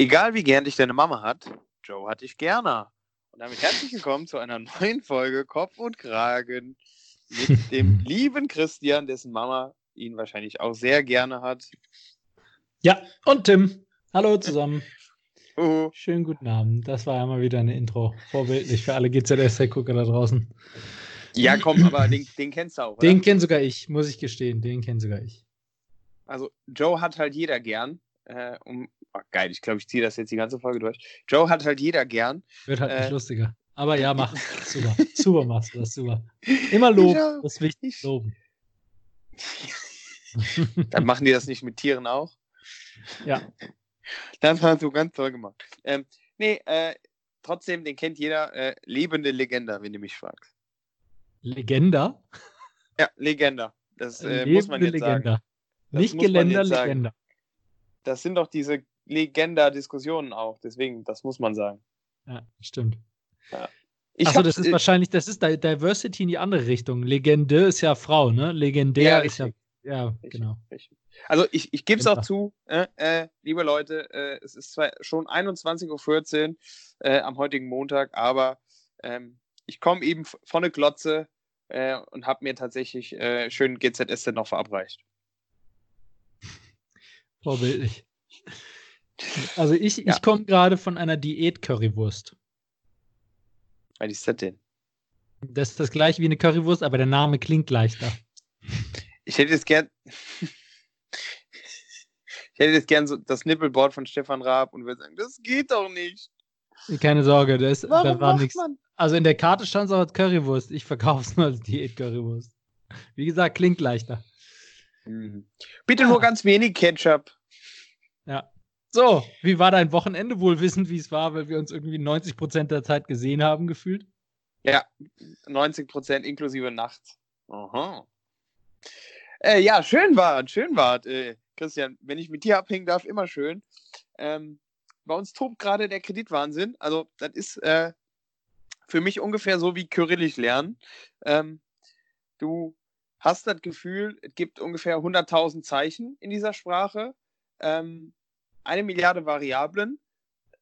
Egal wie gern dich deine Mama hat, Joe hat dich gerne. Und damit herzlich willkommen zu einer neuen Folge Kopf und Kragen mit dem lieben Christian, dessen Mama ihn wahrscheinlich auch sehr gerne hat. Ja, und Tim. Hallo zusammen. Uh, Schönen guten Abend. Das war ja mal wieder eine Intro. Vorbildlich für alle GZSZ-Gucker da draußen. ja, komm, aber den, den kennst du auch. Oder? Den kennt sogar ich, muss ich gestehen. Den kennt sogar ich. Also, Joe hat halt jeder gern. Äh, um, oh, geil, ich glaube, ich ziehe das jetzt die ganze Folge durch. Joe hat halt jeder gern. Wird halt Äh. nicht lustiger. Aber ja, mach. Super. super machst du das, super. Immer loben. Das ist wichtig. ich- Loben. Dann machen die das nicht mit Tieren auch. Ja. Das hast du ganz toll gemacht. Ähm, nee, äh, trotzdem, den kennt jeder. Äh, lebende Legende, wenn du mich fragst. Legenda. Ja, Legenda. Das äh, muss man jetzt sagen. Legenda. Das Nicht Geländer, sagen. Legenda. Das sind doch diese Legenda-Diskussionen auch. Deswegen, das muss man sagen. Ja, stimmt. Ich Achso, das ist äh, wahrscheinlich, das ist Di- Diversity in die andere Richtung. Legende ist ja Frau, ne? Legendär Ja, ist ja. Ja, Richtig, genau. richtig. Also ich, ich gebe es auch zu, äh, äh, liebe Leute, äh, es ist zwar schon 21.14 Uhr äh, am heutigen Montag, aber ähm, ich komme eben von der Glotze äh, und habe mir tatsächlich schön GZS noch verabreicht. Vorbildlich. Also ich, Ja. ich komme gerade von einer Diät-Currywurst. Was ist das denn? Das ist das gleiche wie eine Currywurst, aber der Name klingt leichter. Ich hätte jetzt gern. ich hätte jetzt gern so das Nippelboard von Stefan Raab und würde sagen, das geht doch nicht. Keine Sorge, das, da war nichts. Also in der Karte stand es auch als Currywurst. Ich verkaufe es nur als Diät-Currywurst. Wie gesagt, klingt leichter. Mhm. Bitte nur ganz wenig Ketchup. Ja. So, wie war dein Wochenende? Wohl wissend, wie es war, weil wir uns irgendwie 90% der Zeit gesehen haben, gefühlt. Ja, 90 Prozent inklusive nachts. Aha. Äh, ja, schön war, schön war, äh, Christian. Wenn ich mit dir abhängen darf, immer schön. Ähm, bei uns tobt gerade der Kreditwahnsinn. Also, das ist äh, für mich ungefähr so wie Kyrillisch lernen. Ähm, du hast das Gefühl, es gibt ungefähr 100.000 Zeichen in dieser Sprache, ähm, eine Milliarde Variablen,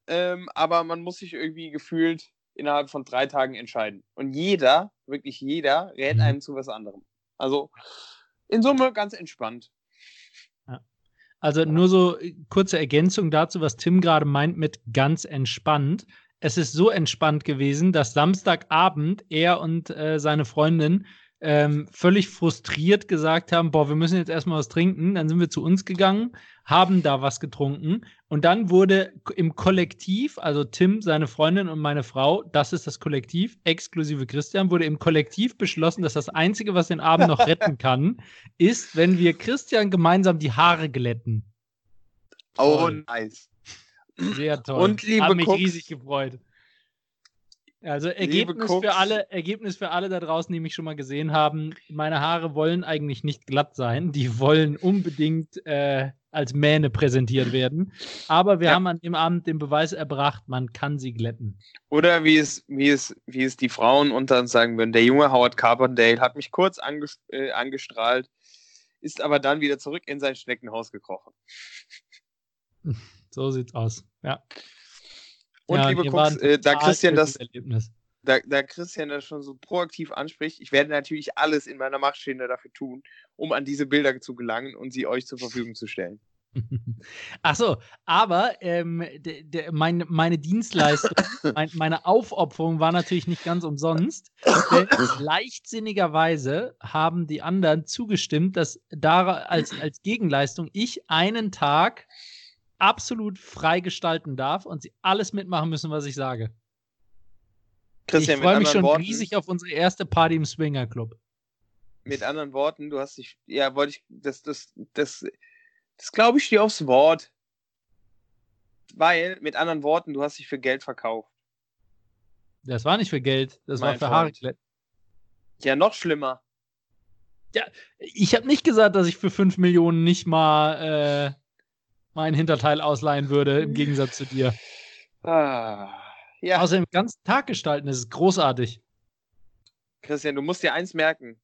ähm, aber man muss sich irgendwie gefühlt innerhalb von drei Tagen entscheiden. Und jeder, wirklich jeder, rät Mhm. einem zu was anderem. Also in Summe ganz entspannt. Also nur so äh, kurze Ergänzung dazu, was Tim gerade meint mit ganz entspannt. Es ist so entspannt gewesen, dass Samstagabend er und äh, seine Freundin ähm, völlig frustriert gesagt haben, boah, wir müssen jetzt erstmal was trinken. Dann sind wir zu uns gegangen, haben da was getrunken und dann wurde im Kollektiv, also Tim, seine Freundin und meine Frau, das ist das Kollektiv, exklusive Christian, wurde im Kollektiv beschlossen, dass das Einzige, was den Abend noch retten kann, ist, wenn wir Christian gemeinsam die Haare glätten. Oh, nice. Sehr toll. Und liebe Hab mich Cooks. riesig gefreut. Also Ergebnis für alle, Ergebnis für alle da draußen, die mich schon mal gesehen haben. Meine Haare wollen eigentlich nicht glatt sein. Die wollen unbedingt äh, als Mähne präsentiert werden. Aber wir Ja. haben an dem Abend den Beweis erbracht, man kann sie glätten. Oder wie es, wie, es, wie es die Frauen unter uns sagen würden, der junge Howard Carpendale hat mich kurz anges äh, angestrahlt, ist aber dann wieder zurück in sein Schneckenhaus gekrochen. So sieht's aus. Ja. Und ja, liebe Cooks, äh, da Christian das da, da Christian das schon so proaktiv anspricht, ich werde natürlich alles in meiner Macht Stehende dafür tun, um an diese Bilder zu gelangen und sie euch zur Verfügung zu stellen. Ach so, aber ähm, de, de, mein, meine Dienstleistung, mein, meine Aufopferung war natürlich nicht ganz umsonst. Denn leichtsinnigerweise haben die anderen zugestimmt, dass da als, als Gegenleistung ich einen Tag absolut frei gestalten darf und sie alles mitmachen müssen, was ich sage. Christian, ich freue mich schon Worten, riesig auf unsere erste Party im Swinger Club. mit anderen Worten, du hast dich, ja, wollte ich, das, das, das, das glaube ich dir aufs Wort. Weil, mit anderen Worten, du hast dich für Geld verkauft. Das war nicht für Geld, das Mein war für. Haare glätten. Ja, noch schlimmer. Ich habe nicht gesagt, dass ich für 5 Millionen nicht mal äh, meinen Hinterteil ausleihen würde, im Gegensatz zu dir. Ah, ja, Außerdem den ganzen Tag gestalten, das ist großartig. Christian, du musst dir eins merken.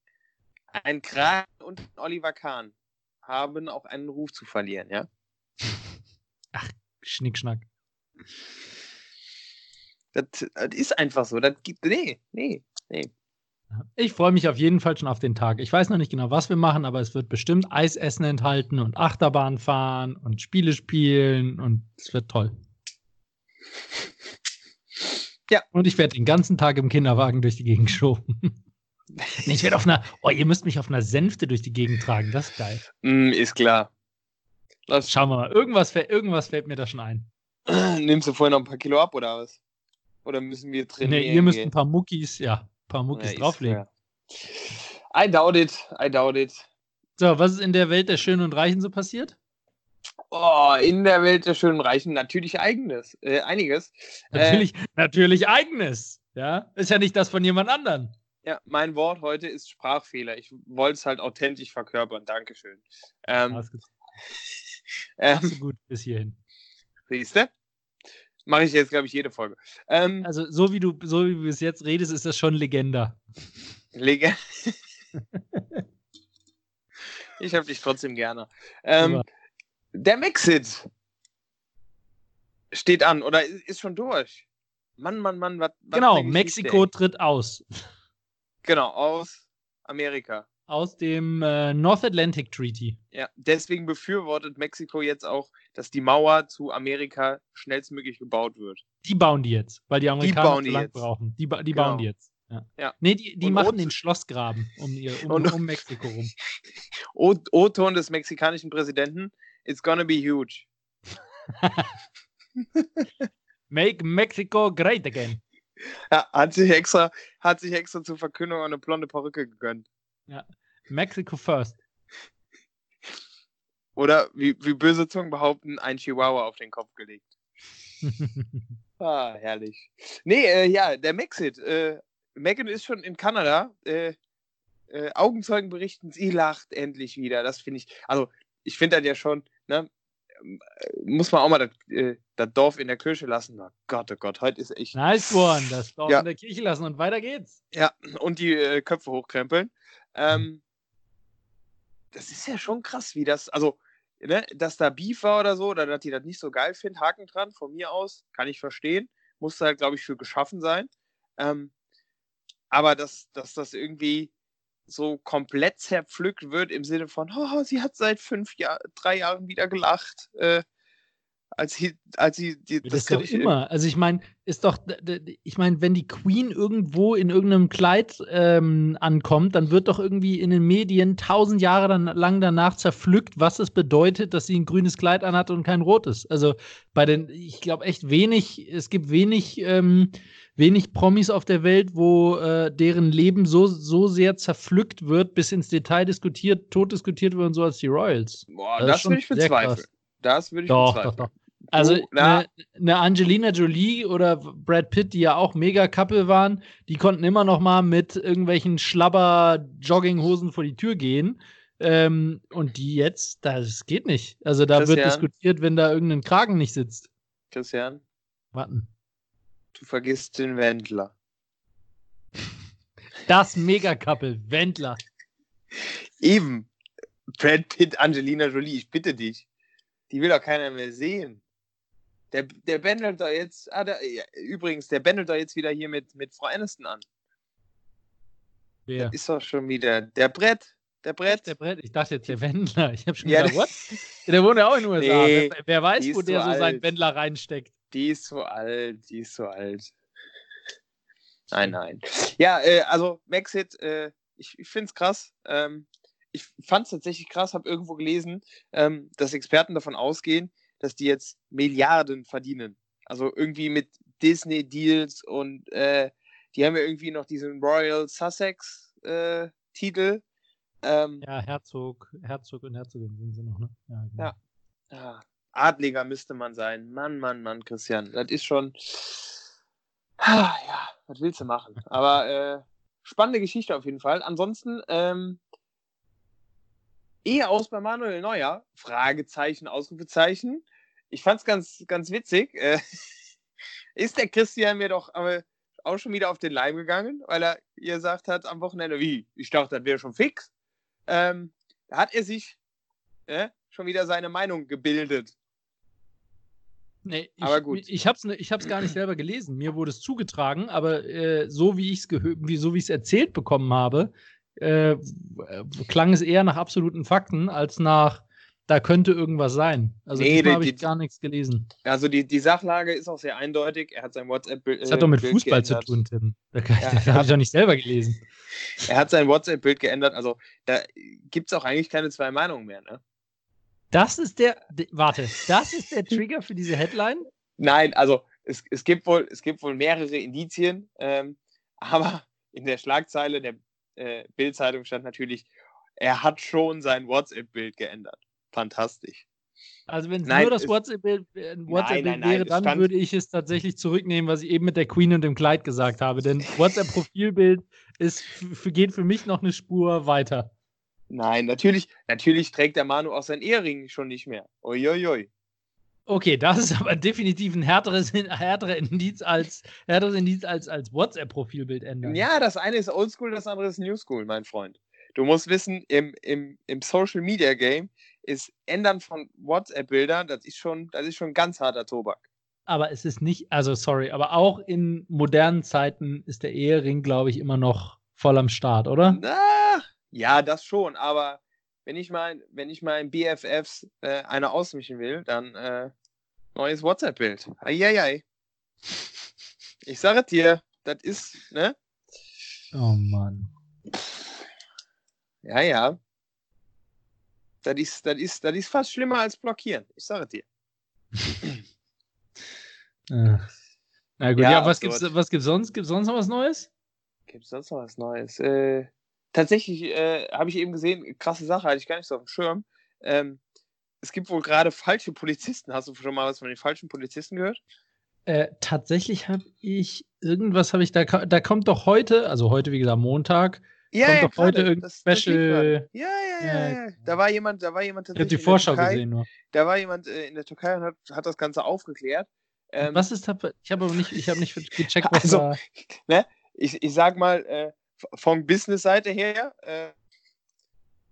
Ein Kragen und ein Oliver Kahn haben auch einen Ruf zu verlieren, ja? Schnickschnack. Das, das ist einfach so. Das gibt. Nee, nee, nee. Ich freue mich auf jeden Fall schon auf den Tag. Ich weiß noch nicht genau, was wir machen, aber es wird bestimmt Eisessen enthalten und Achterbahn fahren und Spiele spielen und es wird toll. Ja. Und ich werde den ganzen Tag im Kinderwagen durch die Gegend geschoben. nee, ich werde auf einer, oh, ihr müsst mich auf einer Sänfte durch die Gegend tragen, das ist geil. Mm, ist klar. Lass Schauen wir mal, irgendwas, irgendwas fällt mir da schon ein. Nimmst du vorher noch ein paar Kilo ab oder was? Oder müssen wir trainieren? Nee, ihr müsst ein paar Muckis, ja, paar Muckis ja, drauflegen. I doubt it, I doubt it. So, was ist in der Welt der Schönen und Reichen so passiert? Oh, in der Welt der Schönen und Reichen natürlich eigenes, äh, einiges. Natürlich, äh, natürlich eigenes. Ja, ist ja nicht das von jemand anderen. Ja, mein Wort heute ist Sprachfehler. Ich wollte es halt authentisch verkörpern. Dankeschön. Ähm, ähm, Machst du gut bis hierhin. Siehst du? Mache ich jetzt, glaube ich, jede Folge. Ähm, also, so wie du so wie du bis jetzt redest, ist das schon Legender. Legende. ich habe dich trotzdem gerne. Ähm, der Mexit steht an oder ist schon durch. Mann, Mann, Mann, was. Genau, Mexiko tritt aus. Genau, aus Amerika. Aus dem äh, North Atlantic Treaty. Ja, deswegen befürwortet Mexiko jetzt auch, dass die Mauer zu Amerika schnellstmöglich gebaut wird. Die bauen die jetzt, weil die Amerikaner die so lang brauchen. Die, die genau. bauen die jetzt. Ja. ja. Nee, die, die machen den Schlossgraben um, ihr, um, und, um Mexiko rum. O-Ton des mexikanischen Präsidenten: It's gonna be huge. Make Mexico great again. Ja, hat sich extra, hat sich extra zur Verkündung eine blonde Perücke gegönnt. Ja. Mexico first. Oder wie, wie böse Zungen behaupten, ein Chihuahua auf den Kopf gelegt. ah, herrlich. Nee, äh, ja, der Mexit. Äh, Megan ist schon in Kanada. Äh, äh, Augenzeugen berichten, sie lacht endlich wieder. Das finde ich, also ich finde das ja schon, ne, muss man auch mal das, äh, das, Dorf in der Kirche lassen. Oh Gott, oh Gott, heute ist echt. Nice one, das Dorf ja. in der Kirche lassen und weiter geht's. Ja, und die äh, Köpfe hochkrempeln. Ähm, das ist ja schon krass, wie das, also, ne, dass da Beef war oder so, oder dass die das nicht so geil finden, Haken dran, von mir aus, kann ich verstehen. Musste halt, glaube ich, für geschaffen sein. Ähm, aber dass, dass das irgendwie so komplett zerpflückt wird im Sinne von, oh, sie hat seit fünf Jahren, drei Jahren wieder gelacht. Äh, als sie, als sie die, das, das doch immer. Also ich meine, ist doch, ich meine, wenn die Queen irgendwo in irgendeinem Kleid ähm, ankommt, dann wird doch irgendwie in den Medien tausend Jahre dann, lang danach zerpflückt, was es bedeutet, dass sie ein grünes Kleid anhat und kein rotes. Also bei den, ich glaube echt wenig, es gibt wenig, ähm, wenig Promis auf der Welt, wo äh, deren Leben so, so sehr zerpflückt wird, bis ins Detail diskutiert, tot diskutiert wird und so als die Royals. Boah, das, das würde ich bezweifeln. Das würde ich doch, bezweifeln. Doch, doch. Also eine, eine, Angelina Jolie oder Brad Pitt, die ja auch mega Couple waren, die konnten immer noch mal mit irgendwelchen Schlabber-Jogginghosen vor die Tür gehen. Ähm, und die jetzt, das geht nicht. Also da Christian, wird diskutiert, wenn da irgendein Kragen nicht sitzt. Christian. Warten. Du vergisst den Wendler. Das Mega-Couple, Wendler. Eben. Brad Pitt, Angelina Jolie, ich bitte dich. Die will doch keiner mehr sehen. Der, der bändelt da jetzt, ah, der, ja, übrigens, der bändelt da jetzt wieder hier mit, mit Frau Aniston an. Wer? Das ist doch schon wieder der Brett. Der Brett. Der Brett. Ich dachte jetzt der Wendler. Ich habe schon ja, gedacht, what? Der wohnt ja auch in den USA. Nee, wer, wer, weiß, wo der so, so seinen Wendler reinsteckt. Die ist so alt, die ist so alt. Nein, nein. Ja, äh, also Maxit, äh, ich, ich finde es krass. Ähm, ich fand es tatsächlich krass, habe irgendwo gelesen, ähm, dass Experten davon ausgehen, dass die jetzt Milliarden verdienen. Also irgendwie mit Disney-Deals und äh, die haben ja irgendwie noch diesen Royal Sussex-Titel. Äh, ähm, ja, Herzog, Herzog und Herzogin sind sie noch, ne? Ja, genau. ja. ja. Adliger müsste man sein. Mann, Mann, Mann, Christian. Das ist schon. Ah, ja, was willst du machen? Aber äh, spannende Geschichte auf jeden Fall. Ansonsten, ähm, eher aus bei Manuel Neuer? Fragezeichen, Ausrufezeichen ich fand es ganz, ganz witzig. Äh, ist der Christian mir doch auch schon wieder auf den Leim gegangen, weil er ihr gesagt hat am Wochenende, wie, ich dachte, das wäre schon fix. Ähm, da hat er sich äh, schon wieder seine Meinung gebildet. Nee, ich, Aber gut. Ich habe es ich hab's gar nicht selber gelesen. Mir wurde es zugetragen, aber äh, so wie ich es wie so wie ich es erzählt bekommen habe, äh, klang es eher nach absoluten Fakten als nach da könnte irgendwas sein. Also Nee, habe ich gar nichts gelesen. Also die, die Sachlage ist auch sehr eindeutig. Er hat sein WhatsApp-Bild. Das hat doch mit Bild Fußball geändert. zu tun, Tim. Da Ja, das habe ich doch nicht selber gelesen. Er hat sein WhatsApp-Bild geändert. Also da gibt es auch eigentlich keine zwei Meinungen mehr. Ne? Das ist der, de, warte, das ist der Trigger für diese Headline? Nein, also es, es, gibt wohl, es gibt wohl mehrere Indizien. Ähm, aber in der Schlagzeile der äh, Bild-Zeitung stand natürlich, er hat schon sein WhatsApp-Bild geändert. Fantastisch. Also wenn es Nein, nur das WhatsApp-Bild äh, Nein, WhatsApp nein, nein, wäre, es dann würde ich es tatsächlich zurücknehmen, was ich eben mit der Queen und dem Kleid gesagt habe. Denn WhatsApp-Profilbild geht für mich noch eine Spur weiter. Nein, natürlich, natürlich trägt der Manu auch sein Ehering schon nicht mehr. Uiuiui. Okay, das ist aber definitiv ein härteres, härterer Indiz als, härteres Indiz als, als WhatsApp-Profilbild ändern. Ja, das eine ist Oldschool, das andere ist Newschool, mein Freund. Du musst wissen, im, im, im Social Media Game ist Ändern von WhatsApp-Bildern, das ist schon, das ist schon ganz harter Tobak. Aber es ist nicht, also sorry, aber auch in modernen Zeiten ist der Ehering, glaube ich, immer noch voll am Start, oder? Na, ja, das schon, aber wenn ich mal, wenn ich mal in BFFs äh, eine ausmischen will, dann äh, neues WhatsApp-Bild. Eieiei. Ich sage dir, das ist, ne? Oh Mann. Ja, ja. Das ist, das ist, das ist fast schlimmer als blockieren. Ich sage dir. Äh. Na gut, Ja, ja, was, gibt's, was gibt's sonst? Gibt's sonst noch was Neues? Gibt es sonst noch was Neues? Äh, tatsächlich äh, habe ich eben gesehen, krasse Sache, hatte ich gar nicht so auf dem Schirm. Ähm, es gibt wohl gerade falsche Polizisten. Hast du schon mal was von den falschen Polizisten gehört? Äh, tatsächlich habe ich irgendwas habe ich da da kommt doch heute, also heute wie gesagt Montag. Kommt doch heute irgendein Special-. Ja, ja, ja, Ja, ja. Da war jemand, da war jemand Ich habe die tatsächlich Vorschau Türkei, gesehen nur. Da war jemand äh, in der Türkei und hat, hat das Ganze aufgeklärt. Ähm, was ist da? Ich habe aber nicht, ich habe nicht gecheckt, was Also, da. ne, ich, ich sag mal, äh, von Business-Seite her, äh,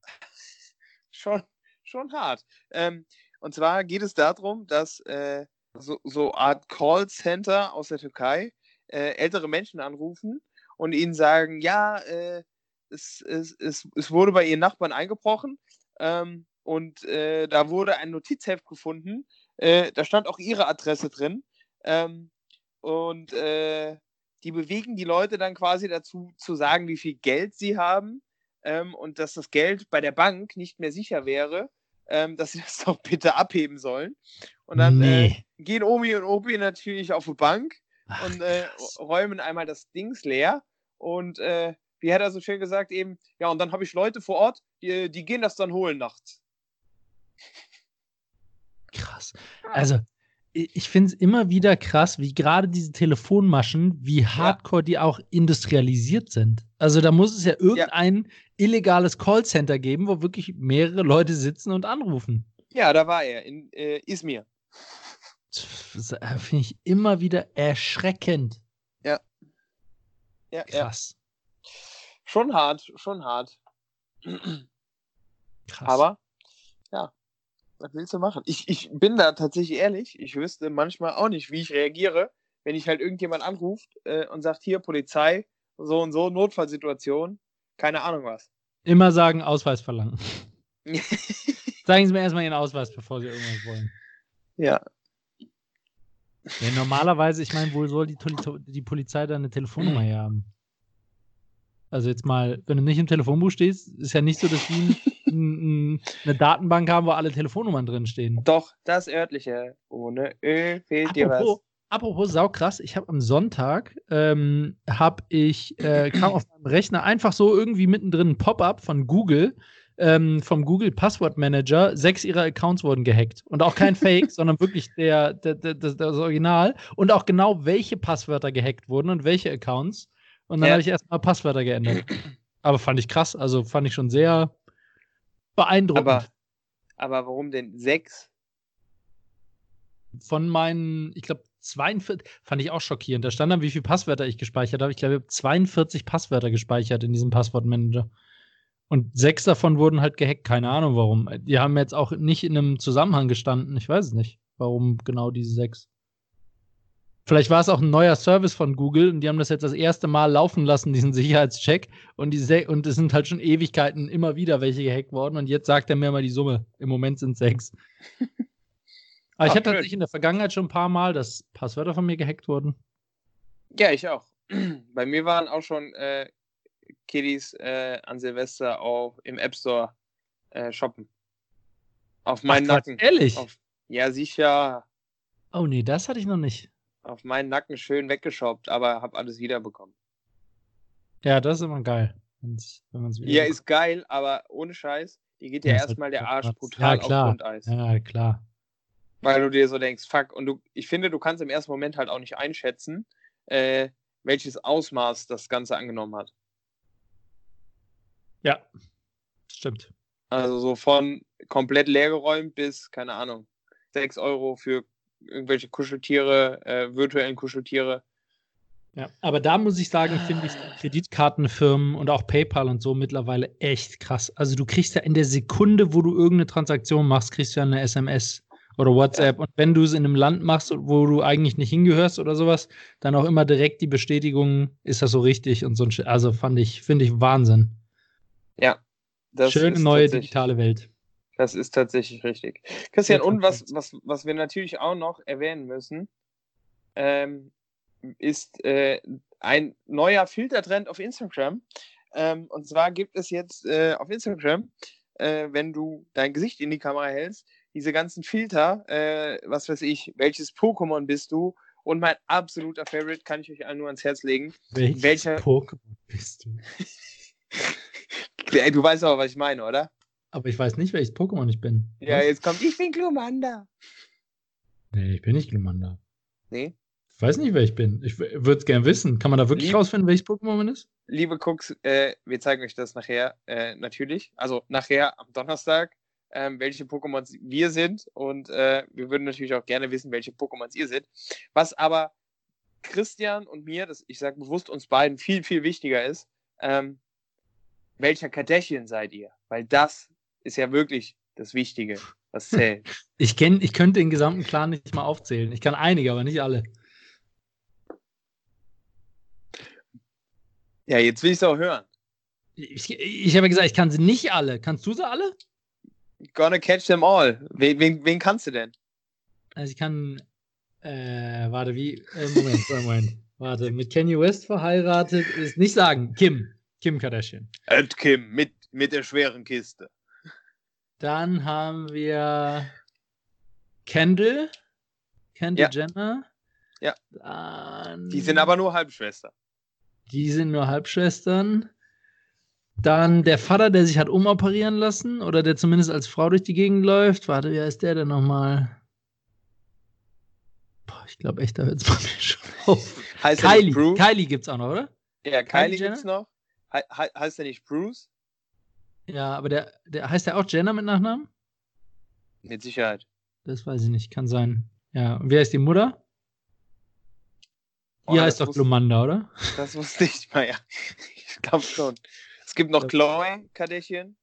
schon, schon hart. Ähm, und zwar geht es darum, dass äh, so, so Art Callcenter aus der Türkei äh, ältere Menschen anrufen und ihnen sagen, ja, äh, es, es, es, es wurde bei ihren Nachbarn eingebrochen ähm, und äh, da wurde ein Notizheft gefunden. Äh, da stand auch ihre Adresse drin. Ähm, und äh, die bewegen die Leute dann quasi dazu zu sagen, wie viel Geld sie haben ähm, und dass das Geld bei der Bank nicht mehr sicher wäre, ähm, dass sie das doch bitte abheben sollen. Und dann äh, Nee. gehen Omi und Opi natürlich auf die Bank Ach, und äh, räumen einmal das Dings leer. Und äh, wie hat er so schön gesagt, eben, ja, und dann habe ich Leute vor Ort, die, die gehen das dann holen nachts. Krass. Also, ich finde es immer wieder krass, wie gerade diese Telefonmaschen, wie hardcore die auch industrialisiert sind. Also, da muss es ja irgendein illegales Callcenter geben, wo wirklich mehrere Leute sitzen und anrufen. Ja, da war er, in äh, Izmir. Äh, finde ich immer wieder erschreckend. Ja, ja. Krass. Schon hart, schon hart. Krass. Aber, ja, was willst du machen? Ich, ich bin da tatsächlich ehrlich, ich wüsste manchmal auch nicht, wie ich reagiere, wenn ich halt irgendjemand anruft äh, und sagt, hier, Polizei, so und so, Notfallsituation, keine Ahnung was. immer sagen, Ausweis verlangen. Zeigen Sie mir erstmal Ihren Ausweis, bevor Sie irgendwas wollen. ja, Ja, normalerweise, ich meine, wohl soll die, die Polizei da eine Telefonnummer her haben? Also jetzt mal, wenn du nicht im Telefonbuch stehst, ist ja nicht so, dass die ein, ein, eine Datenbank haben, wo alle Telefonnummern drin stehen. doch, das örtliche. Ohne Ö fehlt dir was. Apropos, apropos saukrass, ich habe am Sonntag, ähm, habe ich, äh, kam auf meinem Rechner einfach so irgendwie mittendrin ein Pop-up von Google, ähm, vom Google Passwort Manager, sechs ihrer Accounts wurden gehackt. Und auch kein Fake, sondern wirklich der, der, der, das Original. Und auch genau, welche Passwörter gehackt wurden und welche Accounts. Und dann Ja. habe ich erstmal Passwörter geändert. Aber fand ich krass, also fand ich schon sehr beeindruckend. Aber, aber warum denn sechs? von meinen, ich glaube, 42, fand ich auch schockierend. Da stand dann, wie viele Passwörter ich gespeichert habe. Ich glaube, ich habe 42 Passwörter gespeichert in diesem Passwortmanager. Und sechs davon wurden halt gehackt. Keine Ahnung warum. Die haben jetzt auch nicht in einem Zusammenhang gestanden. Ich weiß es nicht. warum genau diese sechs. Vielleicht war es auch ein neuer Service von Google und die haben das jetzt das erste Mal laufen lassen, diesen Sicherheitscheck. Und, die und es sind halt schon Ewigkeiten immer wieder welche gehackt worden. Und jetzt sagt er mir mal die Summe. Im Moment sind sechs. Aber ich hatte tatsächlich in der Vergangenheit schon ein paar Mal, dass Passwörter von mir gehackt wurden. Ja, ich auch. Bei mir waren auch schon äh, Kiddies äh, an Silvester auch im App Store äh, shoppen. Auf meinen Ach, Nacken. Ehrlich? Auf, ja, sicher. Oh nee, das hatte ich noch nicht. Auf meinen Nacken schön weggeshoppt, aber habe alles wiederbekommen. Ja, das ist immer geil. Wenn man's ja, ist geil, aber ohne Scheiß, die geht ja, ja erstmal halt der Arsch brutal ja, klar. auf Grundeis. Ja, klar. Weil du dir so denkst, fuck, und du, ich finde, du kannst im ersten Moment halt auch nicht einschätzen, äh, welches Ausmaß das Ganze angenommen hat. Ja, stimmt. Also so von komplett leergeräumt bis, keine Ahnung, 6 Euro für irgendwelche Kuscheltiere, äh, virtuellen Kuscheltiere. Ja, aber da muss ich sagen, finde ich Kreditkartenfirmen und auch PayPal und so mittlerweile echt krass. Also du kriegst ja in der Sekunde, wo du irgendeine Transaktion machst, kriegst du ja eine SMS oder WhatsApp. Und wenn du es in einem Land machst, wo du eigentlich nicht hingehörst oder sowas, dann auch immer direkt die Bestätigung, ist das so richtig und so ein Also fand ich, finde ich Wahnsinn. Ja. Schöne neue digitale Welt. Das ist tatsächlich richtig. Christian, und was, was, was wir natürlich auch noch erwähnen müssen, ähm, ist äh, ein neuer Filtertrend auf Instagram. Ähm, und zwar gibt es jetzt äh, auf Instagram, äh, wenn du dein Gesicht in die Kamera hältst, diese ganzen Filter, äh, was weiß ich, welches Pokémon bist du? Und mein absoluter Favorite kann ich euch allen nur ans Herz legen. Welches Welcher Pokémon bist du? du weißt auch, was ich meine, oder? Aber ich weiß nicht, welches Pokémon ich bin. Ja, was? jetzt kommt, ich bin Glumanda. Nee, ich bin nicht Glumanda. Nee? Ich weiß nicht, wer ich bin. Ich würde es gerne wissen. Kann man da wirklich Lieb rausfinden, welches Pokémon man ist? Liebe Cooks, äh, wir zeigen euch das nachher äh, natürlich. Also nachher am Donnerstag, äh, welche Pokémon wir sind. Und äh, wir würden natürlich auch gerne wissen, welche Pokémon ihr seid. Was aber Christian und mir, das, ich sage bewusst uns beiden, viel, viel wichtiger ist, ähm, welcher Kardashian seid ihr? Weil das ist ja wirklich das Wichtige, was zählt. Ich, kenn, ich könnte den gesamten Clan nicht mal aufzählen. Ich kann einige, aber nicht alle. Ja, jetzt will ich es auch hören. Ich, ich habe gesagt, ich kann sie nicht alle. Kannst du sie alle? Gonna catch them all. Wen, wen, wen kannst du denn? Also ich kann, äh, warte, wie, äh, Moment, Moment, warte, mit Kanye West verheiratet ist nicht sagen, Kim, Kim Kardashian. Ed Kim, mit, mit der schweren Kiste. Dann haben wir Kendall, Kendall ja. Jenner. Ja. Dann, die sind aber nur Halbschwestern. Die sind nur Halbschwestern. Dann der Vater, der sich hat umoperieren lassen oder der zumindest als Frau durch die Gegend läuft. Warte, wie heißt der denn nochmal? Boah, ich glaube echt, da hört es bei mir schon auf. Heißt Kylie. Kylie gibt es auch noch, oder? Ja, Kylie, Kylie es noch. He heißt der nicht Bruce? Ja, aber der, der heißt der auch Jenner mit Nachnamen? Mit Sicherheit. Das weiß ich nicht, kann sein. Ja, und wer ist die Mutter? Die oh, heißt doch Glumanda, oder? Das wusste ich mal, ja. Ich glaube schon. Es gibt noch Chloe Kardashian.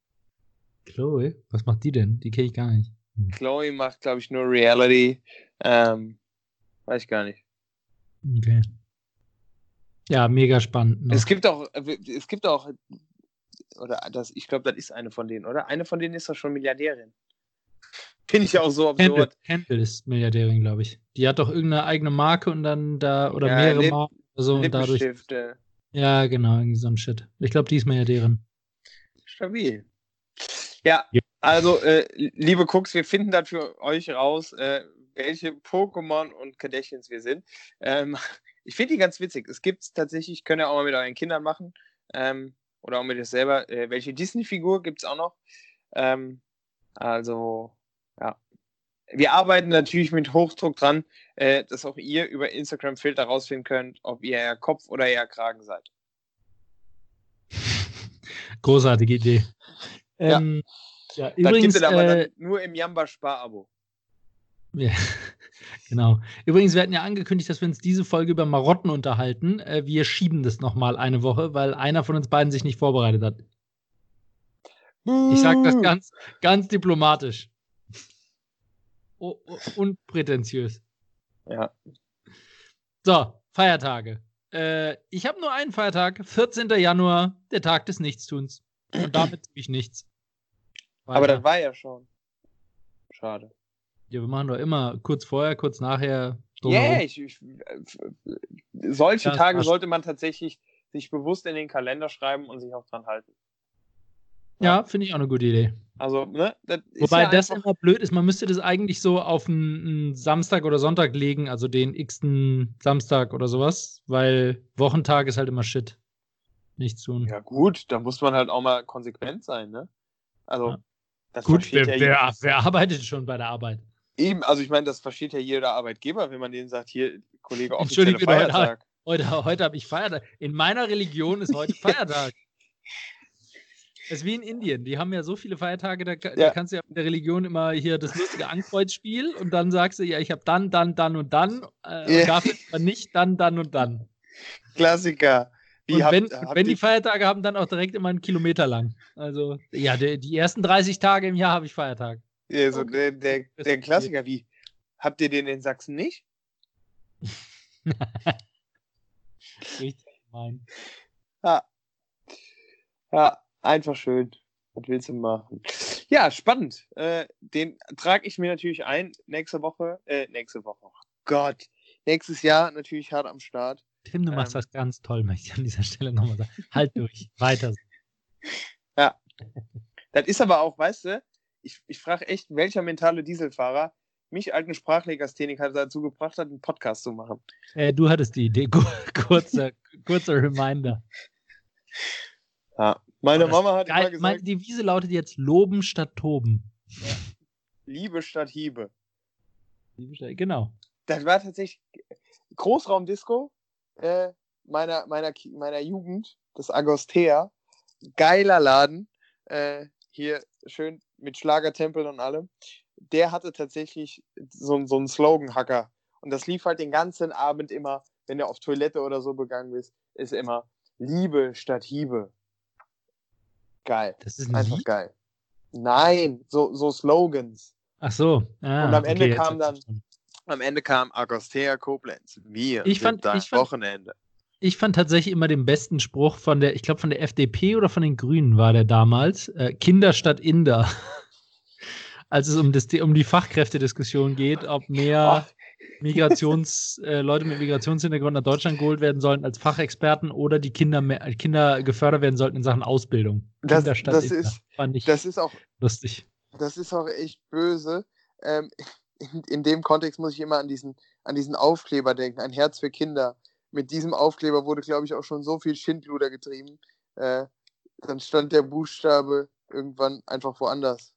Chloe? Was macht die denn? Die kenne ich gar nicht. Hm. Chloe macht, glaube ich, nur Reality. Ähm, weiß ich gar nicht. Okay. Ja, mega spannend. Noch. Es gibt auch, es gibt auch, oder das, ich glaube, das ist eine von denen, oder? Eine von denen ist doch schon Milliardärin. Finde ich auch so absurd. Campbell ist Milliardärin, glaube ich. Die hat doch irgendeine eigene Marke und dann da, oder ja, mehrere Lip Marken oder so und dadurch. Ja, genau, irgendwie so ein Shit. Ich glaube, die ist Milliardärin. Stabil. Ja, ja. also, äh, liebe Cooks, wir finden das für euch raus, äh, welche Pokémon und Kardashians wir sind. Ähm, ich finde die ganz witzig. Es gibt es tatsächlich, könnt ihr auch mal mit euren Kindern machen. Ähm, oder auch mit euch selber. Äh, welche Disney-Figur gibt es auch noch? Ähm, also, ja. Wir arbeiten natürlich mit Hochdruck dran, äh, dass auch ihr über Instagram-Filter rausfinden könnt, ob ihr eher Kopf oder eher Kragen seid. Großartige Idee. Ähm, ja. ja, übrigens, das gibt es aber äh, nur im Jamba-Spar-Abo. Ja, genau. Übrigens, wir hatten ja angekündigt, dass wir uns diese Folge über Marotten unterhalten. Äh, wir schieben das nochmal eine Woche, weil einer von uns beiden sich nicht vorbereitet hat. Ich sage das ganz, ganz diplomatisch. unprätentiös. Ja. So, Feiertage. Äh, ich habe nur einen Feiertag, 14. Januar, der Tag des Nichtstuns. Und damit tue ich nichts. Weiter. Aber das war ja schon. Schade. Ja, wir machen doch immer kurz vorher, kurz nachher. Ja, yeah, ich, ich, solche Tage sollte man tatsächlich sich bewusst in den Kalender schreiben und sich auch dran halten. Ja, finde ich auch eine gute Idee. Also, ne? Das Wobei ja das immer blöd ist, man müsste das eigentlich so auf einen, Samstag oder Sonntag legen, also den x-ten Samstag oder sowas, weil Wochentag ist halt immer Shit. Nichts tun. Ja, gut, da muss man halt auch mal konsequent sein, ne? Also, ja. das Gut, wer, ja wer, wer arbeitet schon bei der Arbeit? Eben, also ich meine, das versteht ja jeder Arbeitgeber, wenn man denen sagt, hier, Kollege, offizielle Feiertag. Heute, heute, heute habe ich Feiertag. In meiner Religion ist heute Feiertag. Es ist wie in Indien. Die haben ja so viele Feiertage, da, ja. da kannst du ja mit der Religion immer hier das lustige Ankreuzspiel und dann sagst du, ja, ich habe dann, dann, dann und dann. Äh, ja. Und dafür aber nicht dann, dann und dann. Klassiker. Wie und habt, wenn, habt wenn die Feiertage haben, dann auch direkt immer einen Kilometer lang. Also, ja, der, die ersten 30 Tage im Jahr habe ich Feiertag. Ja, so okay. der, der, der Klassiker, wie? Habt ihr den in Sachsen nicht? Richtig gemein. Ja. Ja, einfach schön. Was willst du machen? Ja, spannend. Äh, den trage ich mir natürlich ein nächste Woche. Äh, nächste Woche. Oh Gott. Nächstes Jahr natürlich hart am Start. Tim, du machst ähm, das ganz toll, möchte ich an dieser Stelle nochmal sagen. halt durch. Weiter. Ja. Das ist aber auch, weißt du, ich, ich frage echt, welcher mentale Dieselfahrer mich alten Sprachlegastheniker dazu gebracht hat, einen Podcast zu machen. Äh, du hattest die Idee. Kurzer, kurzer Reminder. Ja. Meine Mama hat geil, immer gesagt. Meine Devise lautet jetzt Loben statt Toben. Ja. Liebe statt Hiebe. Liebe statt, genau. Das war tatsächlich Großraumdisco äh, meiner, meiner, meiner Jugend, das Agostea. Geiler Laden. Äh, hier schön mit Schlagertempeln und allem, der hatte tatsächlich so, so einen Slogan-Hacker. Und das lief halt den ganzen Abend immer, wenn er auf Toilette oder so begangen ist, ist immer Liebe statt Hiebe. Geil. Das ist ein einfach Lied? geil. Nein, so, so Slogans. Ach so. Ah, und am Ende okay, kam dann, am Ende kam Agostea Koblenz. Wir ich fand, sind ich fand, Wochenende. Ich fand tatsächlich immer den besten Spruch von der, ich glaube von der FDP oder von den Grünen war der damals, äh, Kinder statt Inder. Als es um, das, um die Fachkräftediskussion geht, ob mehr Migrations, äh, Leute mit Migrationshintergrund nach Deutschland geholt werden sollen als Fachexperten oder die Kinder, mehr, Kinder gefördert werden sollten in Sachen Ausbildung. Das, Kinder statt das Inder. ist, fand ich das ist auch lustig. Das ist auch echt böse. Ähm, in, in dem Kontext muss ich immer an diesen, an diesen Aufkleber denken, ein Herz für Kinder mit diesem Aufkleber wurde, glaube ich, auch schon so viel Schindluder getrieben. Äh, dann stand der Buchstabe irgendwann einfach woanders.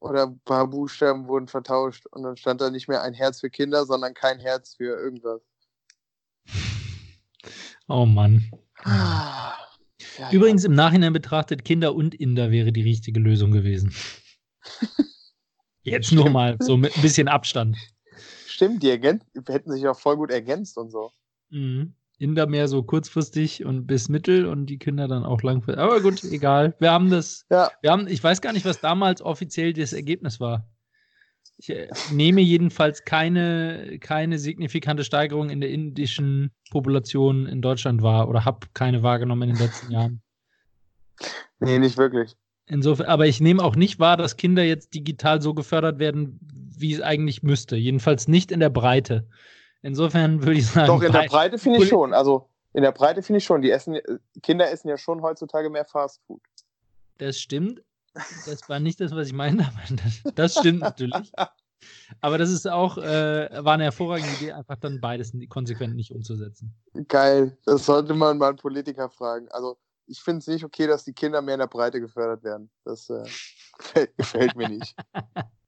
Oder ein paar Buchstaben wurden vertauscht und dann stand da nicht mehr ein Herz für Kinder, sondern kein Herz für irgendwas. Oh Mann. Ah, ja, Übrigens ja. im Nachhinein betrachtet, Kinder und Inder wäre die richtige Lösung gewesen. Jetzt nur mal, so mit ein bisschen Abstand. Stimmt, die hätten sich auch voll gut ergänzt und so. Mhm. Inder mehr so kurzfristig und bis mittel und die Kinder dann auch langfristig. Aber gut, egal. Wir haben das. Ja. Wir haben, ich weiß gar nicht, was damals offiziell das Ergebnis war. Ich äh, nehme jedenfalls keine, keine signifikante Steigerung in der indischen Population in Deutschland wahr oder habe keine wahrgenommen in den letzten Jahren. Nee, nicht wirklich. Insofern, aber ich nehme auch nicht wahr, dass Kinder jetzt digital so gefördert werden, wie es eigentlich müsste. Jedenfalls nicht in der Breite. Insofern würde ich sagen. Doch, in der Breite finde ich schon. Also in der Breite finde ich schon. Die essen, Kinder essen ja schon heutzutage mehr Fast Food. Das stimmt. Das war nicht das, was ich meinte, das, das stimmt natürlich. Aber das ist auch, äh, war eine hervorragende Idee, einfach dann beides konsequent nicht umzusetzen. Geil. Das sollte man mal einen Politiker fragen. Also ich finde es nicht okay, dass die Kinder mehr in der Breite gefördert werden. Das äh, gefällt, gefällt mir nicht.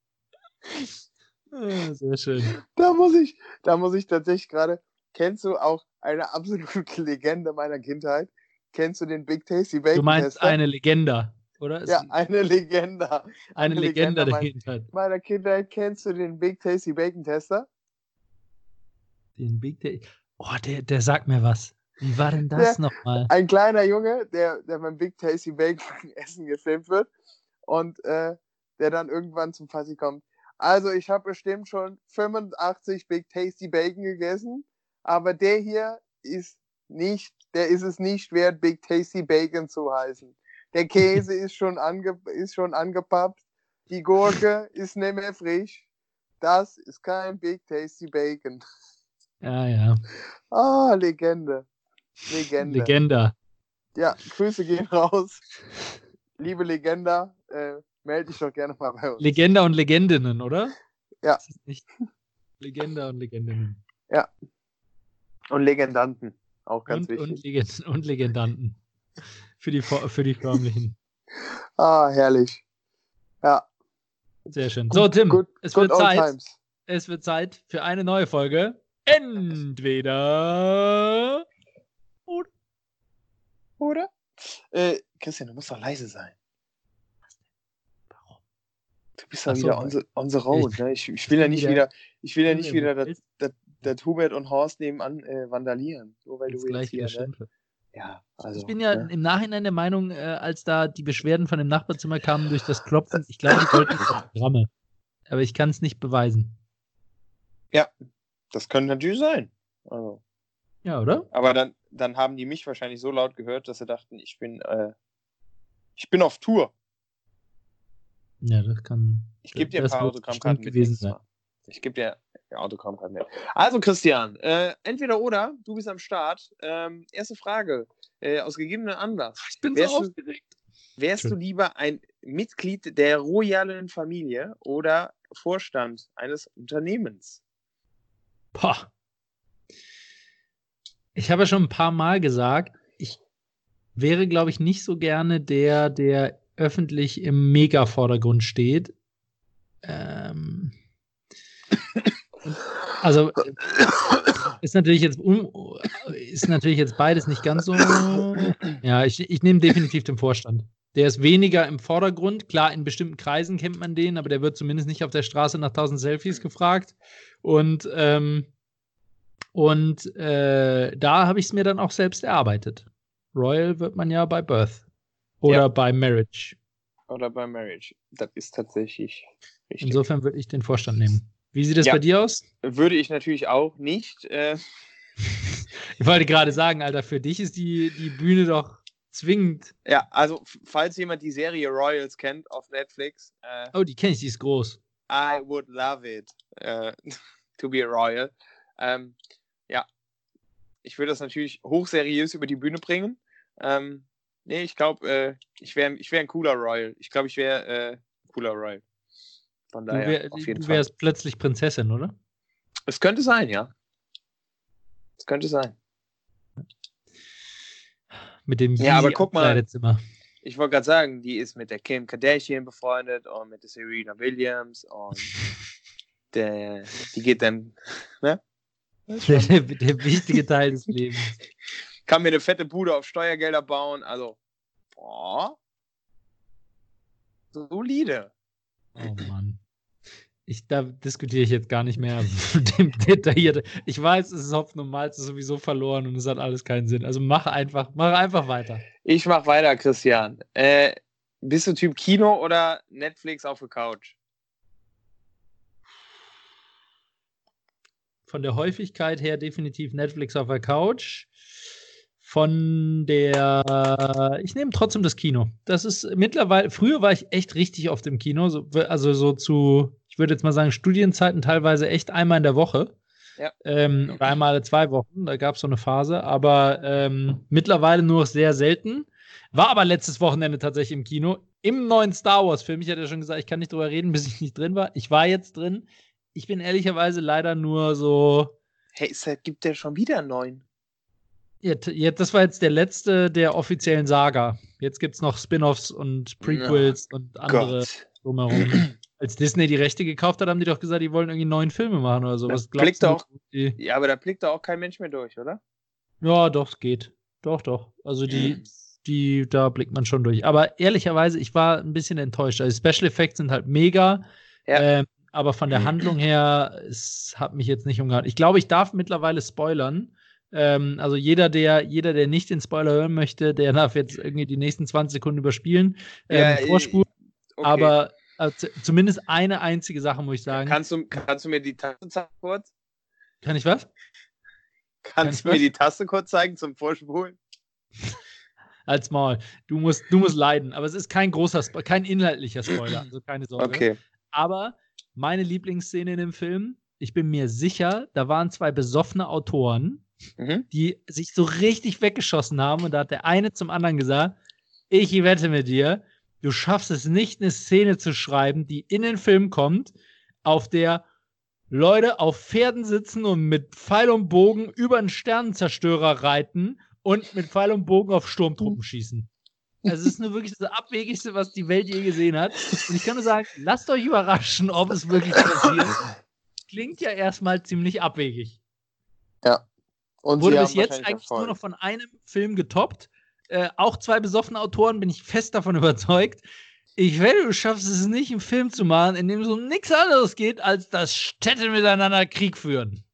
Ah, sehr schön. Da muss ich, da muss ich tatsächlich gerade. Kennst du auch eine absolute Legende meiner Kindheit? Kennst du den Big Tasty Bacon? Du meinst Tester? eine Legende, oder? ja, eine Legende. Eine, eine Legende, Legende der Kindheit. Meiner Kindheit kennst du den Big Tasty Bacon Tester? Den Big Tasty. Oh, der, der sagt mir was. Wie war denn das nochmal? Ein kleiner Junge, der, der beim Big Tasty Bacon Essen gefilmt wird und äh, der dann irgendwann zum Fassi kommt Also ich habe bestimmt schon 85 Big Tasty Bacon gegessen, aber der hier ist nicht, der ist es nicht wert, Big Tasty Bacon zu heißen. Der Käse ist schon, ange, ist schon angepappt, die Gurke ist nicht mehr frisch. Das ist kein Big Tasty Bacon. Ja, ja. Ah, Legende. Legende. Legenda. Ja, Grüße gehen raus. Liebe Legenda, äh, melde dich doch gerne mal bei uns. Legenda und Legendinnen, oder? Ja. Legenda und Legendinnen. Ja. Und Legendanten, auch ganz und, wichtig. Und, Legend und Legendanten. Für die, für die förmlichen. Ah, herrlich. Ja. Sehr schön. So, Tim, Good, es, good wird Zeit, times. es wird Zeit für eine neue Folge. Entweder. Oder? Äh, Christian, du musst doch leise sein. Du bist ja so, wieder on the, on the road. ich- ne? ich, ich will ja nicht wieder- wieder, ich will ja nicht wieder das, das, das Hubert und Horst nebenan äh, vandalieren. Nur weil Jetzt du gleich jetzt wieder hier, ne? Ja, also. Ich bin ja ne? im Nachhinein der Meinung, äh, als da die Beschwerden von dem Nachbarzimmer kamen durch das Klopfen, ich glaube, die wollten Programme. Aber ich kann es nicht beweisen. Das könnte natürlich sein. Also. Ja, oder? Aber dann, dann haben die mich wahrscheinlich so laut gehört, dass sie dachten, ich bin, äh, ich bin auf Tour. Ja, das kann. Ich gebe dir ein paar Autogrammkarten gewesen sein. Mal. Ich gebe dir ja, Autogrammkarten mit. Also Christian, äh, entweder oder, du bist am Start. Ähm, erste Frage, äh, aus gegebenen Anlass. Ich bin Wärst so du- aufgeregt. Wärst du lieber ein Mitglied der royalen Familie oder Vorstand eines Unternehmens? Boah. Ich habe ja schon ein paar Mal gesagt, ich wäre, glaube ich, nicht so gerne der, der öffentlich im Mega-Vordergrund steht. Ähm, also ist natürlich jetzt ist natürlich jetzt beides nicht ganz so. Ja, ich, ich nehme definitiv den Vorstand. Der ist weniger im Vordergrund. Klar, in bestimmten Kreisen kennt man den, aber der wird zumindest nicht auf der Straße nach 1000 Selfies gefragt. Und, ähm, und äh, da habe ich es mir dann auch selbst erarbeitet. Royal wird man ja bei Birth oder Ja. bei Marriage. Oder bei Marriage? Das ist tatsächlich richtig. Insofern würde ich den Vorstand nehmen. Wie sieht das Ja. bei dir aus? Würde ich natürlich auch nicht. Äh, Ich wollte gerade sagen, Alter, für dich ist die, die Bühne doch zwingend. ja, also falls jemand die Serie Royals kennt auf Netflix, äh, Oh, die kenne ich, die ist groß. I would love it äh, to be a Royal. Ähm, ja, ich würde das natürlich hochseriös über die Bühne bringen. Ähm, nee, ich glaube, äh, ich wäre ich wär ein cooler Royal. Ich glaube, ich wäre äh, ein cooler Royal. Von Du, daher, wär, auf jeden du Fall. wärst plötzlich Prinzessin, oder? Es könnte sein, ja. Es könnte sein. Mit dem Ja, aber guck mal. Ich wollte gerade sagen, die ist mit der Kim Kardashian befreundet und mit der Serena Williams und der, die geht dann, ne? Der, der, der wichtige Teil des Lebens. Kann mir eine fette Bude auf Steuergelder bauen, also, boah, solide. Oh Mann. Ich, da diskutiere ich jetzt gar nicht mehr dem detailliert. Ich weiß, es ist Hopfen und Malz ist sowieso verloren und es hat alles keinen Sinn. Also mach einfach, mach einfach weiter. Ich mach weiter, Christian. Äh, bist du Typ Kino oder Netflix auf der Couch? Von der Häufigkeit her definitiv Netflix auf der Couch. Von der, ich nehme trotzdem das Kino. Das ist mittlerweile, früher war ich echt richtig oft im Kino, so, also so zu, ich würde jetzt mal sagen, Studienzeiten teilweise echt einmal in der Woche. Ja. Ähm, oder einmal alle zwei Wochen, da gab es so eine Phase, aber ähm, mittlerweile nur sehr selten. War aber letztes Wochenende tatsächlich im Kino. Im neuen Star Wars-Film. Ich hatte ja schon gesagt, ich kann nicht drüber reden, bis ich nicht drin war. Ich war jetzt drin. Ich bin ehrlicherweise leider nur so. Hey, es gibt ja schon wieder einen neuen. Jetzt, jetzt, das war jetzt der letzte der offiziellen Saga. Jetzt gibt es noch Spin-offs und Prequels und andere Gott. drumherum. Als Disney die Rechte gekauft hat, haben die doch gesagt, die wollen irgendwie neun Filme machen oder so. Da Was blickt du, auch- Die, Ja, aber da blickt doch auch kein Mensch mehr durch, oder? ja, doch, es geht. Doch, doch. Also die, die, da blickt man schon durch. Aber ehrlicherweise, ich war ein bisschen enttäuscht. Also Special Effects sind halt mega. Ja. Ähm, aber von der Handlung her, es hat mich jetzt nicht umgehauen. Ich glaube, ich darf mittlerweile spoilern. Ähm, also jeder, der, jeder, der nicht den Spoiler hören möchte, der darf jetzt irgendwie die nächsten 20 Sekunden überspielen. Ähm, Ja, vorspulen. Okay. Aber Also, zumindest eine einzige Sache, muss ich sagen. Kannst du, kannst du mir die Tasse zeigen kurz? Kann ich was? Kannst du mir die Tasse kurz zeigen zum Vorspulen? Als Maul. Du musst, du musst leiden. Aber es ist kein großer, Spo kein inhaltlicher Spoiler, also keine Sorge. Okay. Aber meine Lieblingsszene in dem Film, ich bin mir sicher, da waren zwei besoffene Autoren, Mhm. die sich so richtig weggeschossen haben. Und da hat der eine zum anderen gesagt: Ich wette mit dir, du schaffst es nicht, eine Szene zu schreiben, die in den Film kommt, auf der Leute auf Pferden sitzen und mit Pfeil und Bogen über einen Sternenzerstörer reiten und mit Pfeil und Bogen auf Sturmtruppen schießen. Also es ist nur wirklich das Abwegigste, was die Welt je gesehen hat. Und ich kann nur sagen, lasst euch überraschen, ob es wirklich passiert. Klingt ja erstmal ziemlich abwegig. Und Wurde bis jetzt eigentlich nur Erfolg. noch von einem Film getoppt. Äh, auch zwei besoffene Autoren, bin ich fest davon überzeugt. Ich wette, du schaffst es nicht, einen Film zu machen, in dem so nichts anderes geht, als dass Städte miteinander Krieg führen.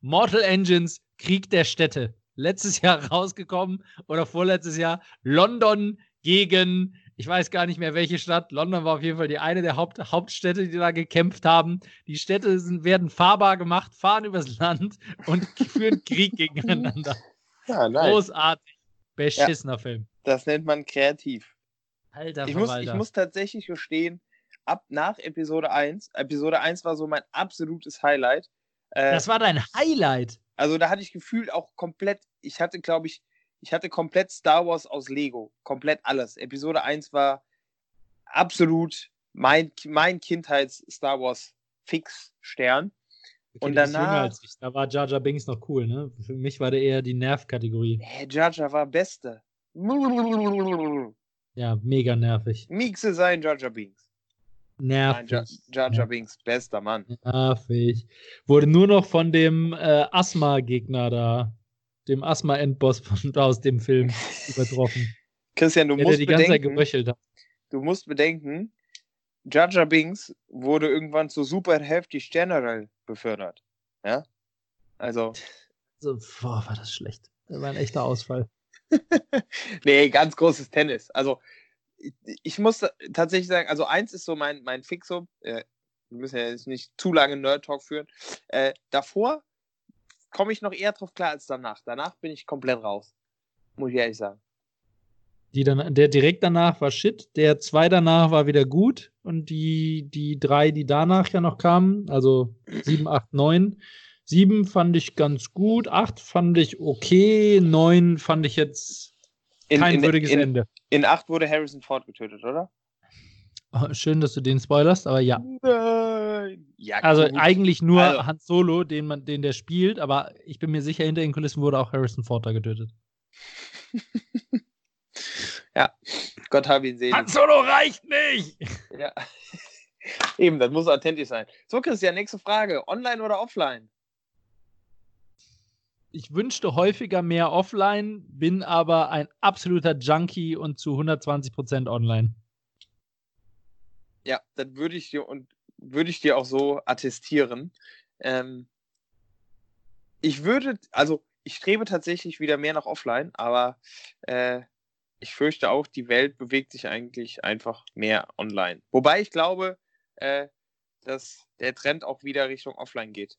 Mortal Engines, Krieg der Städte. Letztes Jahr rausgekommen oder vorletztes Jahr London gegen, ich weiß gar nicht mehr welche Stadt. London war auf jeden Fall die eine der Haupt Hauptstädte, die da gekämpft haben. Die Städte sind, werden fahrbar gemacht, fahren übers Land und führen Krieg gegeneinander. Ja, nein. Großartig. Beschissener Film. Das nennt man kreativ. Alter Ich muss, ich muss tatsächlich gestehen, ab nach Episode 1, Episode 1 war so mein absolutes Highlight. Äh, das war dein Highlight. also da hatte ich gefühlt auch komplett, ich hatte, glaube ich, ich hatte komplett Star Wars aus Lego. Komplett alles. Episode 1 war absolut mein, mein Kindheits-Star Wars Fix-Stern. Okay, Und danach-. Da war Jar Jar Binks noch cool, ne? Für mich war der eher die Nervkategorie. Hey, Jar Jar war Beste. Ja, mega nervig. Mixe sein Jar Jar Binks. Nein, Jar, Nervig. Jar, Jar Binks, bester Mann. Nervig. Wurde nur noch von dem äh, Asthma-Gegner da, dem Asthma-Endboss aus dem Film übertroffen. Christian, du Der, der musst die ganze Zeit bedenken, geröchelt hat. du musst bedenken, Jar Binks wurde irgendwann zu super heftig General befördert. Ja? Also, So, boah, war das schlecht. Das war ein echter Ausfall. nee, ganz großes Tennis. Also, ich, ich muss tatsächlich sagen, also eins ist so mein, mein Fixum. Äh, wir müssen ja jetzt nicht zu lange Nerd-Talk führen. Äh, davor komme ich noch eher drauf klar als danach. Danach bin ich komplett raus. Muss ich ehrlich sagen. Die dann, der direkt danach war shit, der zwei danach war wieder gut und die, die drei, die danach ja noch kamen, also sieben, acht, neun. Sieben fand ich ganz gut, acht fand ich okay, neun fand ich jetzt In, kein in, würdiges in, Ende. in 8 wurde Harrison Ford getötet, oder? Schön, dass du den spoilerst, aber ja. Nein. Ja, Also gut. eigentlich nur Also- Han Solo, den, man, den der spielt, aber ich bin mir sicher, hinter den Kulissen wurde auch Harrison Ford da getötet. Gott habe ihn selig. Solo reicht nicht! Ja. Eben, das muss authentisch sein. So, Christian, nächste Frage. Online oder offline? Ich wünschte häufiger mehr offline, bin aber ein absoluter Junkie und zu 120% online. Ja, das würde ich dir und würde ich dir auch so attestieren. Ähm, ich würde, also ich strebe tatsächlich wieder mehr nach offline, aber äh, ich fürchte auch, die Welt bewegt sich eigentlich einfach mehr online. Wobei ich glaube, äh, dass der Trend auch wieder Richtung offline geht.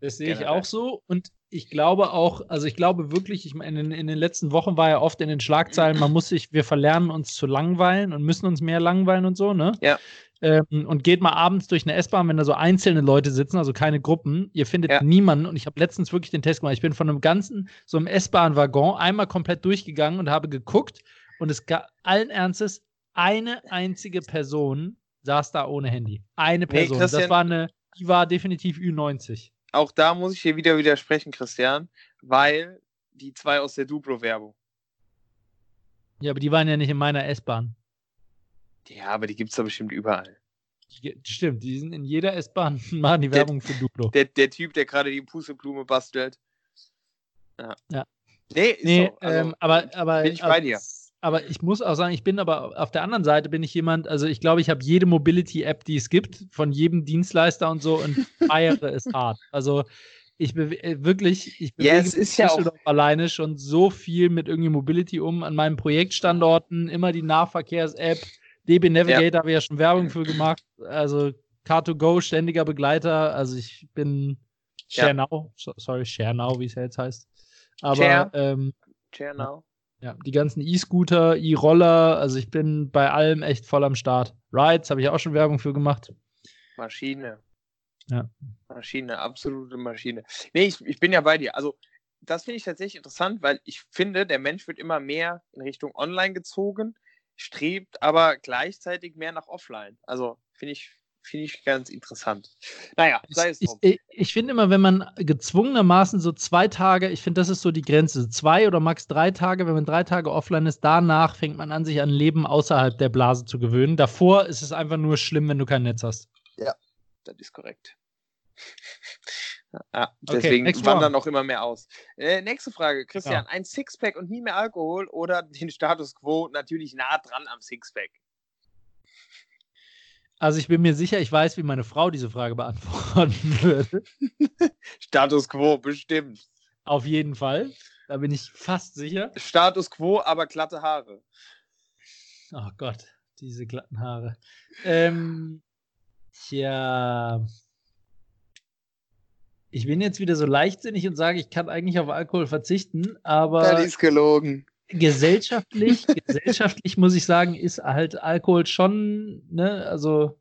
Das sehe ich Generell. auch so. Und ich glaube auch, also ich glaube wirklich, ich meine, in, in den letzten Wochen war ja oft in den Schlagzeilen, man muss sich, wir verlernen uns zu langweilen und müssen uns mehr langweilen und so, ne? Ja. Ähm, und geht mal abends durch eine S-Bahn, wenn da so einzelne Leute sitzen, also keine Gruppen, ihr findet Ja. niemanden. Und ich habe letztens wirklich den Test gemacht. Ich bin von einem ganzen, so einem S-Bahn-Waggon einmal komplett durchgegangen und habe geguckt und es gab allen Ernstes eine einzige Person saß da ohne Handy. Eine Person. das Christian- war eine, die war definitiv Ü90. Auch da muss ich dir wieder widersprechen, Christian, weil die zwei aus der Duplo-Werbung. Ja, aber die waren ja nicht in meiner S-Bahn. Ja, aber die gibt es da bestimmt überall. Die- Stimmt, die sind in jeder S-Bahn, machen die Der- Werbung für Duplo. Der, der Typ, der gerade die Pusteblume bastelt. Ja. Ja. Nee, ist Nee, so. Also, ähm, aber, aber, bin ich bei dir. Aber ich muss auch sagen, ich bin aber auf der anderen Seite bin ich jemand, also ich glaube, ich habe jede Mobility-App, die es gibt, von jedem Dienstleister und so und feiere es hart. Also ich bewe äh, wirklich, ich Ja, bewege es mich ist ja auch- alleine schon so viel mit irgendwie Mobility um, an meinen Projektstandorten, immer die Nahverkehrs-App, DB Navigator ja. habe ich ja schon Werbung für gemacht. Also Car2Go, ständiger Begleiter. Also ich bin ShareNow, ja. sorry, ShareNow, wie es ja jetzt heißt. Aber Share. Ähm, ShareNow. Ja, die ganzen E-Scooter, E-Roller, also ich bin bei allem echt voll am Start. Rides habe ich auch schon Werbung für gemacht. Maschine. Ja. Maschine, absolute Maschine. Nee, ich, ich bin ja bei dir. Also, das finde ich tatsächlich interessant, weil ich finde, der Mensch wird immer mehr in Richtung Online gezogen, strebt aber gleichzeitig mehr nach Offline. Also, finde ich, finde ich ganz interessant. Naja, sei es drum. Ich, ich, ich finde immer, wenn man gezwungenermaßen so zwei Tage, ich finde, das ist so die Grenze, zwei oder max drei Tage, wenn man drei Tage offline ist, danach fängt man an, sich an Leben außerhalb der Blase zu gewöhnen. Davor ist es einfach nur schlimm, wenn du kein Netz hast. Ja, das ist korrekt. Ja, deswegen okay, wandern auch immer mehr aus. Äh, nächste Frage, Christian. Ja. Ein Sixpack und nie mehr Alkohol oder den Status quo natürlich nah dran am Sixpack? Also ich bin mir sicher, ich weiß, wie meine Frau diese Frage beantworten würde. Status quo, bestimmt. Auf jeden Fall. Da bin ich fast sicher. Status quo, aber glatte Haare. Oh Gott, diese glatten Haare. Ähm, tja. Ich bin jetzt wieder so leichtsinnig und sage, ich kann eigentlich auf Alkohol verzichten, aber. Das ist gelogen gesellschaftlich, gesellschaftlich muss ich sagen, ist halt Alkohol schon, ne, also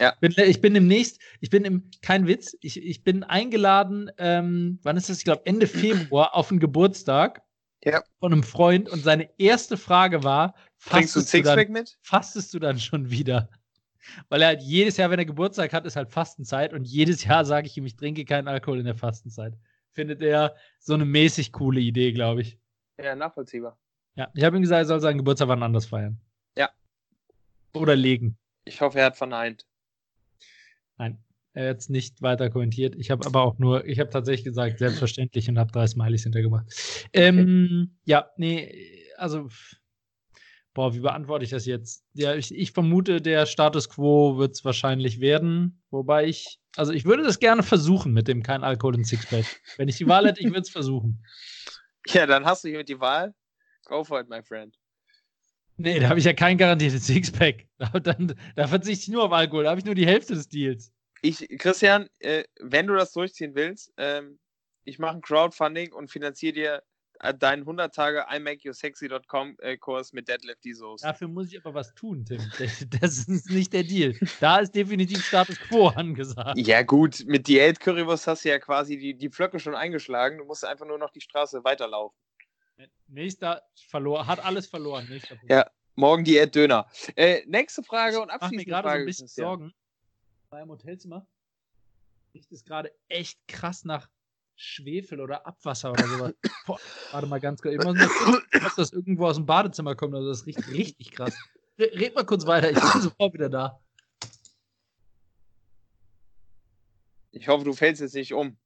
ja. Bin, ich bin demnächst, ich bin im, kein Witz, ich, ich bin eingeladen, ähm, wann ist das? Ich glaube Ende Februar auf einen Geburtstag ja. von einem Freund und seine erste Frage war: Bringst du Sixpack mit? Fastest du dann schon wieder? Weil er halt jedes Jahr, wenn er Geburtstag hat, ist halt Fastenzeit und jedes Jahr sage ich ihm, ich trinke keinen Alkohol in der Fastenzeit. Findet er so eine mäßig coole Idee, glaube ich. Ja, nachvollziehbar. Ja, ich habe ihm gesagt, er soll seinen Geburtstag wann anders feiern. Ja. Oder legen. Ich hoffe, er hat verneint. Nein, er hat es nicht weiter kommentiert. Ich habe aber auch nur, ich habe tatsächlich gesagt, selbstverständlich und habe drei Smileys hintergemacht. Ähm, okay. Ja, nee, also, boah, wie beantworte ich das jetzt? Ja, ich, ich vermute, der Status quo wird es wahrscheinlich werden. Wobei ich, also ich würde das gerne versuchen mit dem kein Alkohol in Sixpack. Wenn ich die Wahl hätte, ich würde es versuchen. Ja, dann hast du hier die Wahl. Go for it, my friend. Nee, da habe ich ja kein garantiertes Sixpack. Da, dann, da verzichte ich nur auf Alkohol. Da habe ich nur die Hälfte des Deals. Ich, Christian, äh, wenn du das durchziehen willst, ähm, ich mache ein Crowdfunding und finanziere dir deinen 100 Tage imakeyousexy.com äh, Kurs mit Deadlift Soße. Dafür muss ich aber was tun, Tim. Das ist nicht der Deal. Da ist definitiv Status Quo angesagt. Ja, gut, mit Diät Currywurst hast du ja quasi die, die Pflöcke schon eingeschlagen. Du musst einfach nur noch die Straße weiterlaufen. Nächster verloren, hat alles verloren. ja, morgen Diät Döner. Äh, nächste Frage ich und abschließende mir gerade so ein bisschen Sorgen. Beim Hotelzimmer riecht es gerade echt krass nach Schwefel oder Abwasser oder sowas. Boah, warte mal ganz kurz. Ich muss gucken, ob das irgendwo aus dem Badezimmer kommt. Also das riecht richtig krass. Red mal kurz weiter, ich bin sofort wieder da. Ich hoffe, du fällst jetzt nicht um.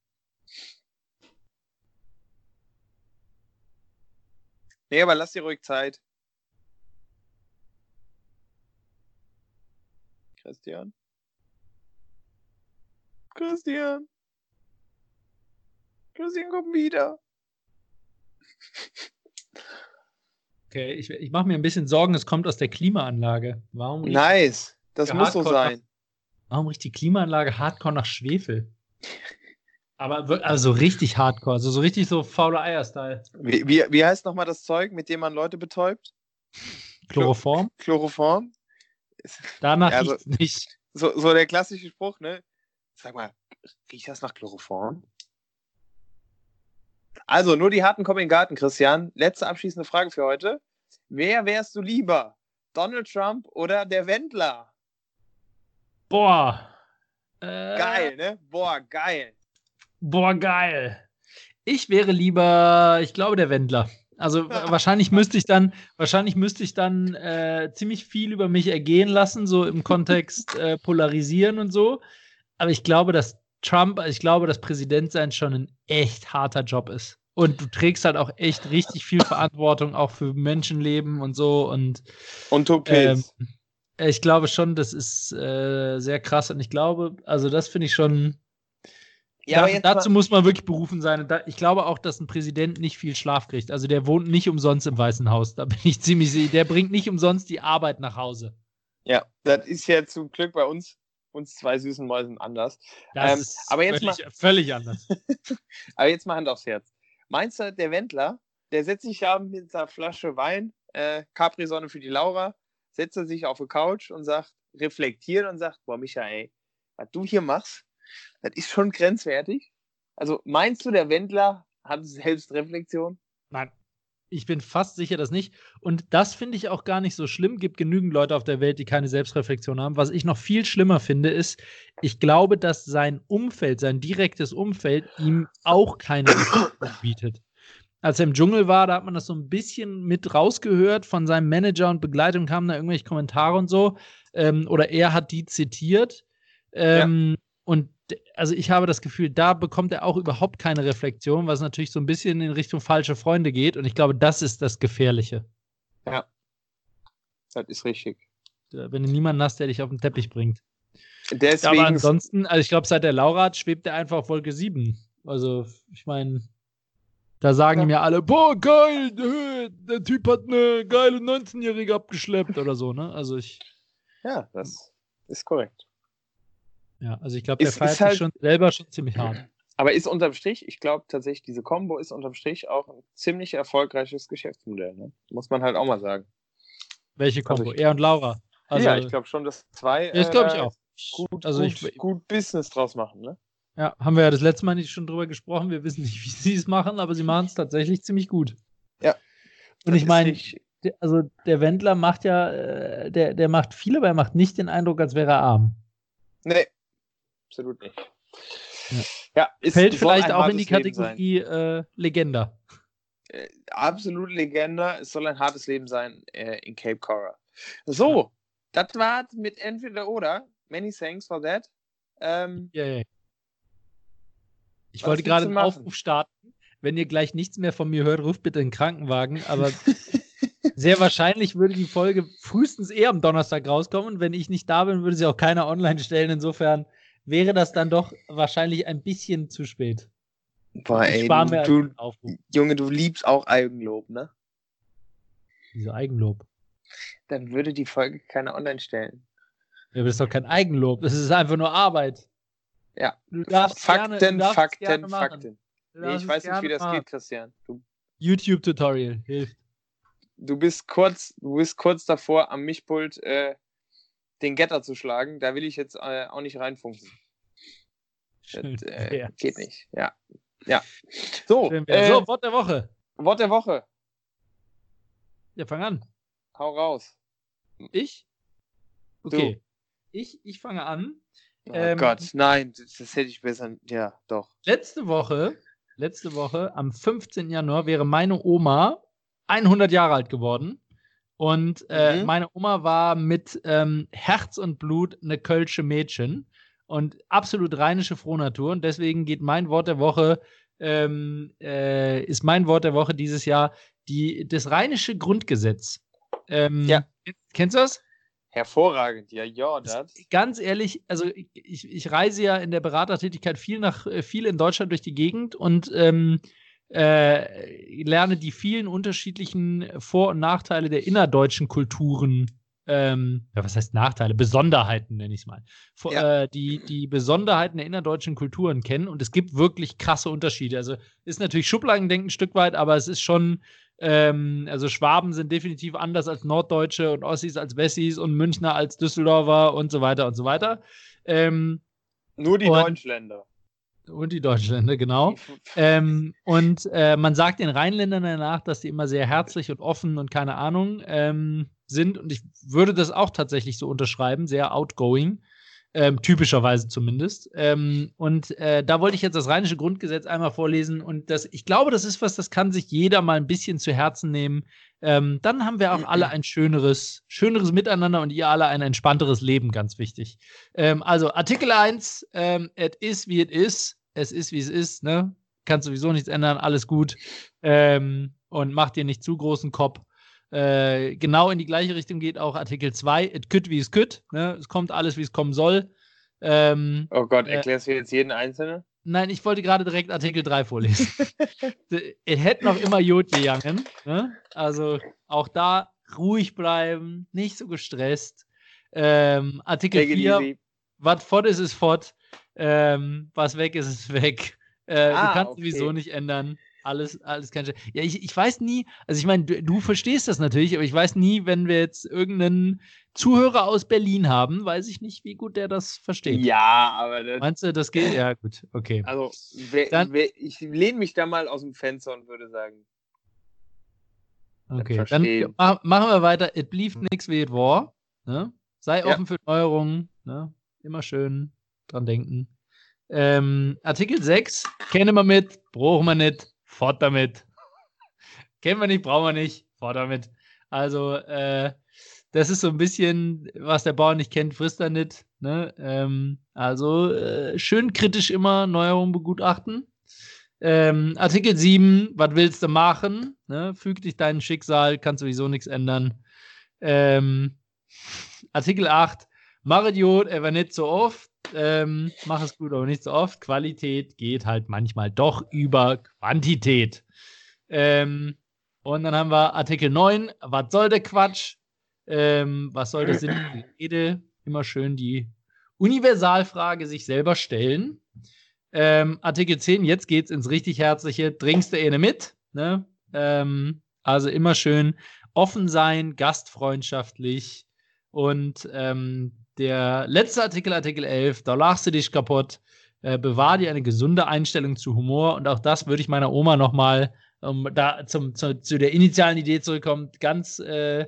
Nee, aber lass dir ruhig Zeit. Christian? Christian? Christian kommt wieder. Okay, ich, ich mache mir ein bisschen Sorgen, es kommt aus der Klimaanlage. Warum nice, das muss so sein. Nach, warum riecht die Klimaanlage hardcore nach Schwefel? Aber also richtig hardcore, also so richtig so faule Eier-Style. Wie, wie, wie heißt nochmal das Zeug, mit dem man Leute betäubt? Chloroform? Chloroform? Danach ja, so, nicht. So, so der klassische Spruch, ne? Sag mal, riecht das nach Chloroform? Also, nur die harten kommen in den Garten, Christian. Letzte abschließende Frage für heute. Wer wärst du lieber? Donald Trump oder der Wendler? Boah. Äh, geil, ne? Boah, geil. Boah, geil. Ich wäre lieber, ich glaube, der Wendler. Also wahrscheinlich müsste ich dann, wahrscheinlich müsste ich dann äh, ziemlich viel über mich ergehen lassen, so im Kontext äh, polarisieren und so. Aber ich glaube, dass Trump, ich glaube, dass Präsidentsein schon ein echt harter Job ist. Und du trägst halt auch echt richtig viel Verantwortung, auch für Menschenleben und so. Und, und ähm, ich glaube schon, das ist äh, sehr krass. Und ich glaube, also das finde ich schon. Ja, da, dazu muss man wirklich berufen sein. Da, ich glaube auch, dass ein Präsident nicht viel Schlaf kriegt. Also der wohnt nicht umsonst im Weißen Haus. Da bin ich ziemlich sicher. Der bringt nicht umsonst die Arbeit nach Hause. Ja, das ist ja zum Glück bei uns, uns zwei süßen Mäusen anders. Das ähm, ist aber jetzt völlig, mal, völlig anders. aber jetzt mal Hand aufs Herz. Meinst du, der Wendler, der setzt sich ja mit einer Flasche Wein, äh, Capri-Sonne für die Laura, setzt er sich auf die Couch und sagt, reflektiert und sagt, boah, Michael, was du hier machst, das ist schon grenzwertig. Also meinst du, der Wendler hat Selbstreflexion? Nein. Ich bin fast sicher, dass nicht. Und das finde ich auch gar nicht so schlimm. Gibt genügend Leute auf der Welt, die keine Selbstreflexion haben. Was ich noch viel schlimmer finde, ist, ich glaube, dass sein Umfeld, sein direktes Umfeld, ihm auch keine bietet. Als er im Dschungel war, da hat man das so ein bisschen mit rausgehört von seinem Manager und Begleitung kamen da irgendwelche Kommentare und so. Ähm, oder er hat die zitiert. Ähm, ja. Und also ich habe das Gefühl, da bekommt er auch überhaupt keine Reflexion, was natürlich so ein bisschen in Richtung falsche Freunde geht. Und ich glaube, das ist das Gefährliche. Ja. Das ist richtig. Wenn du niemanden hast, der dich auf den Teppich bringt. Deswegen Aber ansonsten, also ich glaube, seit der Laura hat, schwebt er einfach auf Wolke 7. Also, ich meine, da sagen ja. mir alle, boah, geil, der Typ hat eine geile 19-Jährige abgeschleppt oder so, ne? Also ich. Ja, das ist korrekt. Ja, also ich glaube, der feiert sich halt, schon selber schon ziemlich hart. Aber ist unterm Strich, ich glaube tatsächlich, diese Combo ist unterm Strich auch ein ziemlich erfolgreiches Geschäftsmodell. Ne? Muss man halt auch mal sagen. Welche Combo? Also er und Laura. Also, ja, ich glaube schon, dass zwei. Ja, das glaube ich äh, auch. Gut, also gut, ich, gut Business draus machen, ne? Ja, haben wir ja das letzte Mal nicht schon drüber gesprochen. Wir wissen nicht, wie sie es machen, aber sie machen es tatsächlich ziemlich gut. Ja. Und ich meine, also der Wendler macht ja, äh, der, der macht viel, aber er macht nicht den Eindruck, als wäre er arm. Nee, absolut nicht. Ja, ja ist, Fällt vielleicht auch in die Kategorie äh, Legender. Äh, absolut Legender. Es soll ein hartes Leben sein äh, in Cape Coral. So, ja. das war's mit entweder oder. Many thanks for that. Ähm, yeah, yeah. Ich wollte gerade einen Aufruf starten. Wenn ihr gleich nichts mehr von mir hört, ruft bitte einen Krankenwagen. Aber sehr wahrscheinlich würde die Folge frühestens eher am Donnerstag rauskommen. Und wenn ich nicht da bin, würde sie auch keiner online stellen. Insofern wäre das dann doch wahrscheinlich ein bisschen zu spät. Boah, ey, du, du Junge, du liebst auch Eigenlob, ne? Wieso Eigenlob? Dann würde die Folge keiner online stellen. Ja, aber das ist doch kein Eigenlob, das ist einfach nur Arbeit. Ja. Fakten, gerne, Fakten, Fakten. Nee, ich weiß nicht, wie das machen. geht, Christian. YouTube-Tutorial hilft. Du bist kurz, du bist kurz davor, am Mischpult äh, den Getter zu schlagen. Da will ich jetzt äh, auch nicht reinfunken. Das, äh, geht nicht. Ja. Ja. So, äh, so, Wort der Woche. Wort der Woche. Ja, fang an. Hau raus. Ich? Okay. Du. Ich, ich fange an. Oh ähm, Gott, nein, das, das, hätte ich besser. Ja, doch. Letzte Woche, letzte Woche, am 15. Januar, wäre meine Oma 100 Jahre alt geworden. Und äh, mhm. meine Oma war mit ähm, Herz und Blut eine kölsche Mädchen und absolut rheinische Frohnatur. Und deswegen geht mein Wort der Woche, ähm, äh, ist mein Wort der Woche dieses Jahr die, das rheinische Grundgesetz. Ähm, ja. Kennst du das? Hervorragend, ja, ja, das. Ganz ehrlich, also ich, ich reise ja in der Beratertätigkeit viel nach äh, viel in Deutschland durch die Gegend und ähm, äh, lerne die vielen unterschiedlichen Vor- und Nachteile der innerdeutschen Kulturen. Ähm, ja, was heißt Nachteile? Besonderheiten nenne ich es mal. Vor, ja. äh, die, die Besonderheiten der innerdeutschen Kulturen kennen und es gibt wirklich krasse Unterschiede. Also ist natürlich Schubladendenken ein Stück weit, aber es ist schon ähm, also Schwaben sind definitiv anders als Norddeutsche und Ossis als Wessis und Münchner als Düsseldorfer und so weiter und so weiter. Ähm, Nur die und, Deutschländer. Und die Deutschländer, genau. ähm, und äh, man sagt den Rheinländern danach, dass die immer sehr herzlich und offen und keine Ahnung ähm, sind. Und ich würde das auch tatsächlich so unterschreiben, sehr outgoing. Ähm, typischerweise zumindest. Ähm, und äh, da wollte ich jetzt das rheinische Grundgesetz einmal vorlesen. Und das, ich glaube, das ist was, das kann sich jeder mal ein bisschen zu Herzen nehmen. Ähm, dann haben wir auch alle ein schöneres, schöneres Miteinander und ihr alle ein entspannteres Leben, ganz wichtig. Ähm, also Artikel 1, ähm, es ist wie es ist. Es ist wie es ist, ne? Kann sowieso nichts ändern, alles gut. Ähm, und macht dir nicht zu großen Kopf. Äh, genau in die gleiche Richtung geht auch Artikel 2, it could wie es could. Ne? Es kommt alles, wie es kommen soll. Ähm, oh Gott, äh, erklärst du jetzt jeden Einzelnen? Nein, ich wollte gerade direkt Artikel 3 vorlesen. es hätte noch immer Jod gegangen. Ne? Also auch da ruhig bleiben, nicht so gestresst. Ähm, Artikel 4, was fort ist, ist fort. Ähm, was weg ist, ist weg. Äh, ah, du kannst okay. sowieso nicht ändern. Alles, alles kein Sch Ja, ich, ich weiß nie, also ich meine, du, du, verstehst das natürlich, aber ich weiß nie, wenn wir jetzt irgendeinen Zuhörer aus Berlin haben, weiß ich nicht, wie gut der das versteht. Ja, aber das, Meinst du, das geht? Ja, gut, okay. Also, wer, dann, wer, ich lehne mich da mal aus dem Fenster und würde sagen. Okay, dann mach, machen wir weiter. It blieb nichts wie it war. Ne? Sei offen ja. für Neuerungen. Ne? Immer schön dran denken. Ähm, Artikel 6, kennen wir mit, brauchen wir nicht, fort damit. Kennen wir nicht, brauchen wir nicht, fort damit. Also, äh, das ist so ein bisschen, was der Bauer nicht kennt, frisst er nicht. Ne? Ähm, also, äh, schön kritisch immer Neuerungen begutachten. Ähm, Artikel 7, was willst du machen? Ne? Füg dich deinem Schicksal, kann sowieso nichts ändern. Ähm, Artikel 8, mach Idiot, aber nicht so oft. Ähm, mach es gut, aber nicht so oft. Qualität geht halt manchmal doch über Quantität. Ähm, und dann haben wir Artikel 9. Was soll der Quatsch? Ähm, was soll das Sinn der Rede? Immer schön die Universalfrage sich selber stellen. Ähm, Artikel 10, jetzt geht's ins richtig Herzliche. Trinkst du eine mit? Ne? Ähm, also immer schön offen sein, gastfreundschaftlich und ähm, der letzte Artikel, Artikel 11, da lachst du dich kaputt. Äh, bewahr dir eine gesunde Einstellung zu Humor. Und auch das würde ich meiner Oma nochmal, um da zum, zu, zu, der initialen Idee zurückkommen, ganz äh,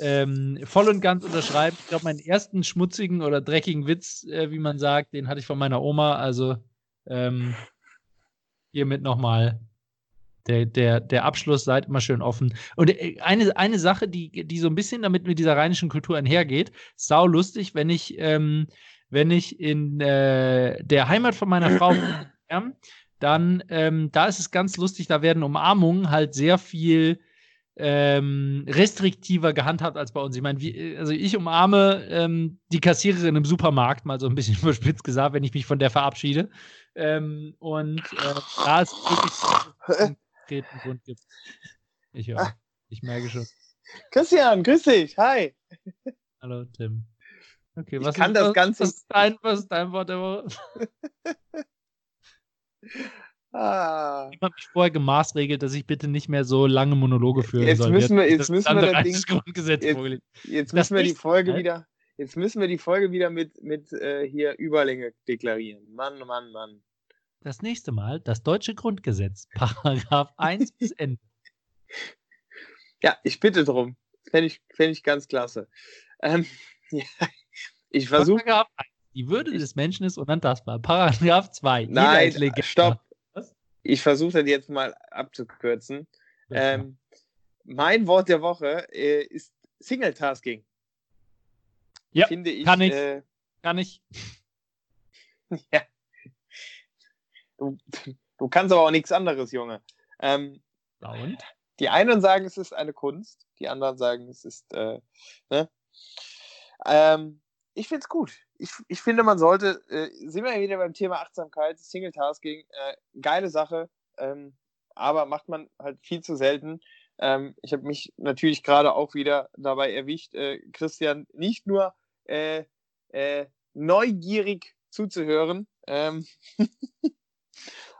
ähm, voll und ganz unterschreiben. Ich glaube, meinen ersten schmutzigen oder dreckigen Witz, äh, wie man sagt, den hatte ich von meiner Oma. Also ähm, hiermit nochmal der, der, der Abschluss, seid immer schön offen. Und äh, eine, eine Sache, die, die so ein bisschen damit mit dieser rheinischen Kultur einhergeht, sau lustig, wenn ich, ähm, wenn ich in äh, der Heimat von meiner Frau dann, ähm, da ist es ganz lustig, da werden Umarmungen halt sehr viel ähm, restriktiver gehandhabt als bei uns. Ich meine, also ich umarme ähm, die Kassiererin im Supermarkt, mal so ein bisschen überspitzt gesagt, wenn ich mich von der verabschiede. Ähm, und äh, da ist wirklich konkreten Grund gibt. Ich höre. Ah. Ich merke schon. Christian, grüß dich. Hi. Hallo, Tim. Okay, was ich kann ist, das was, Ganze. Was ist, dein, was ist dein Wort der Woche? ah. Ich habe mich vorher gemaßregelt, dass ich bitte nicht mehr so lange Monologe führen jetzt soll. Müssen wir, jetzt müssen wir das Ding, Grundgesetz jetzt, jetzt müssen wir die Folge wieder. Jetzt müssen wir die Folge wieder mit, mit äh, hier Überlänge deklarieren. Mann, Mann, Mann das nächste Mal das deutsche Grundgesetz, Paragraph 1 bis Ende. Ja, ich bitte drum. Fände ich, fänd ich ganz klasse. Ähm, ja, ich versuche. Paragraph 1. Die Würde des Menschen ist unantastbar. Paragraph 2. Nein, stopp. Was? Ich versuche das jetzt mal abzukürzen. Ähm, mein Wort der Woche äh, ist Single-Tasking. Ja, Finde ich, kann ich. Äh, kann ich. ja. Du, du kannst aber auch nichts anderes, Junge. Ähm, und? Die einen sagen, es ist eine Kunst, die anderen sagen, es ist. Äh, ne? ähm, ich finde es gut. Ich, ich finde, man sollte, äh, sind wir ja wieder beim Thema Achtsamkeit, Single Tasking, äh, geile Sache, ähm, aber macht man halt viel zu selten. Ähm, ich habe mich natürlich gerade auch wieder dabei erwischt, äh, Christian nicht nur äh, äh, neugierig zuzuhören, ähm,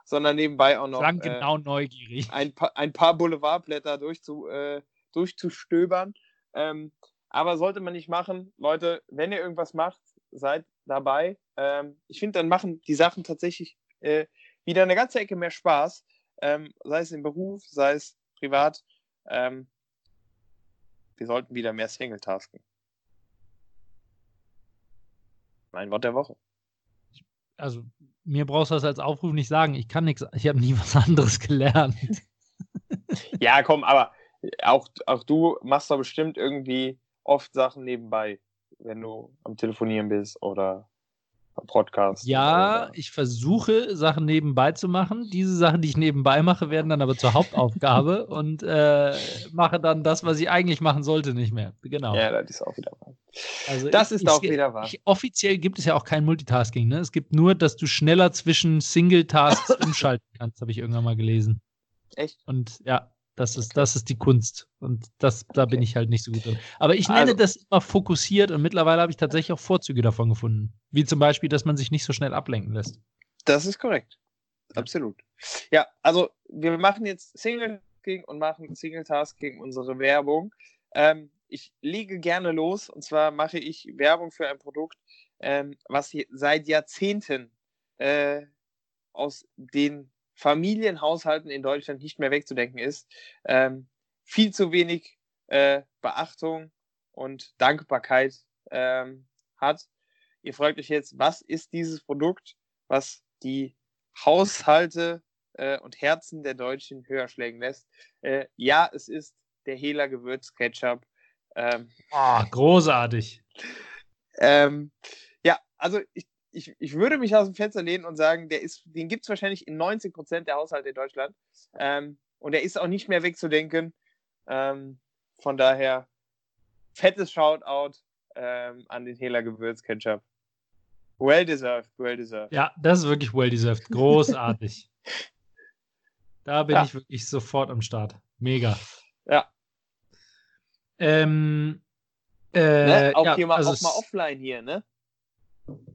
sondern nebenbei auch noch Klang äh, genau neugierig. Ein, pa ein paar Boulevardblätter durchzu, äh, durchzustöbern. Ähm, aber sollte man nicht machen, Leute, wenn ihr irgendwas macht, seid dabei. Ähm, ich finde, dann machen die Sachen tatsächlich äh, wieder eine ganze Ecke mehr Spaß, ähm, sei es im Beruf, sei es privat. Ähm, wir sollten wieder mehr Single-Tasken. Mein Wort der Woche. Also mir brauchst du das als Aufruf nicht sagen. Ich kann nichts, ich habe nie was anderes gelernt. ja, komm, aber auch, auch du machst da bestimmt irgendwie oft Sachen nebenbei, wenn du am Telefonieren bist oder Podcast. Ja, ich versuche Sachen nebenbei zu machen. Diese Sachen, die ich nebenbei mache, werden dann aber zur Hauptaufgabe und äh, mache dann das, was ich eigentlich machen sollte, nicht mehr. Genau. Ja, das ist auch wieder wahr. Also das ich, ist auch wieder wahr. Ich, offiziell gibt es ja auch kein Multitasking. Ne? Es gibt nur, dass du schneller zwischen Single-Tasks umschalten kannst, habe ich irgendwann mal gelesen. Echt? Und ja, Das ist, das ist die Kunst. Und das, da bin ich halt nicht so gut drin. Aber ich nenne Also- das immer fokussiert und mittlerweile habe ich tatsächlich auch Vorzüge davon gefunden. Wie zum Beispiel, dass man sich nicht so schnell ablenken lässt. Das ist korrekt. Absolut. Ja, also wir machen jetzt Single-Tasking und machen Single-Tasking unsere Werbung. Ähm, ich lege gerne los und zwar mache ich Werbung für ein Produkt, ähm, was seit Jahrzehnten äh, aus den Familienhaushalten in Deutschland nicht mehr wegzudenken ist. Ähm, viel zu wenig äh, Beachtung und Dankbarkeit ähm, hat. Ihr fragt euch jetzt, was ist dieses Produkt, was die Haushalte äh, und Herzen der Deutschen höher schlägen lässt? Äh, ja, es ist der Hela Gewürzketchup. Ähm, Oh, großartig. ähm, ja, also ich, ich, ich würde mich aus dem Fenster lehnen und sagen, der ist, den gibt es wahrscheinlich in 90 Prozent der Haushalte in Deutschland. Ähm, und der ist auch nicht mehr wegzudenken. Ähm, von daher, fettes Shoutout ähm, an den Hela Gewürzketchup. Well deserved, well deserved. Ja, das ist wirklich well deserved. Großartig. da bin Ja. ich wirklich sofort am Start. Mega. Ja. Ähm, äh, Ne? Auch ja, hier mal, also auch mal offline hier, ne?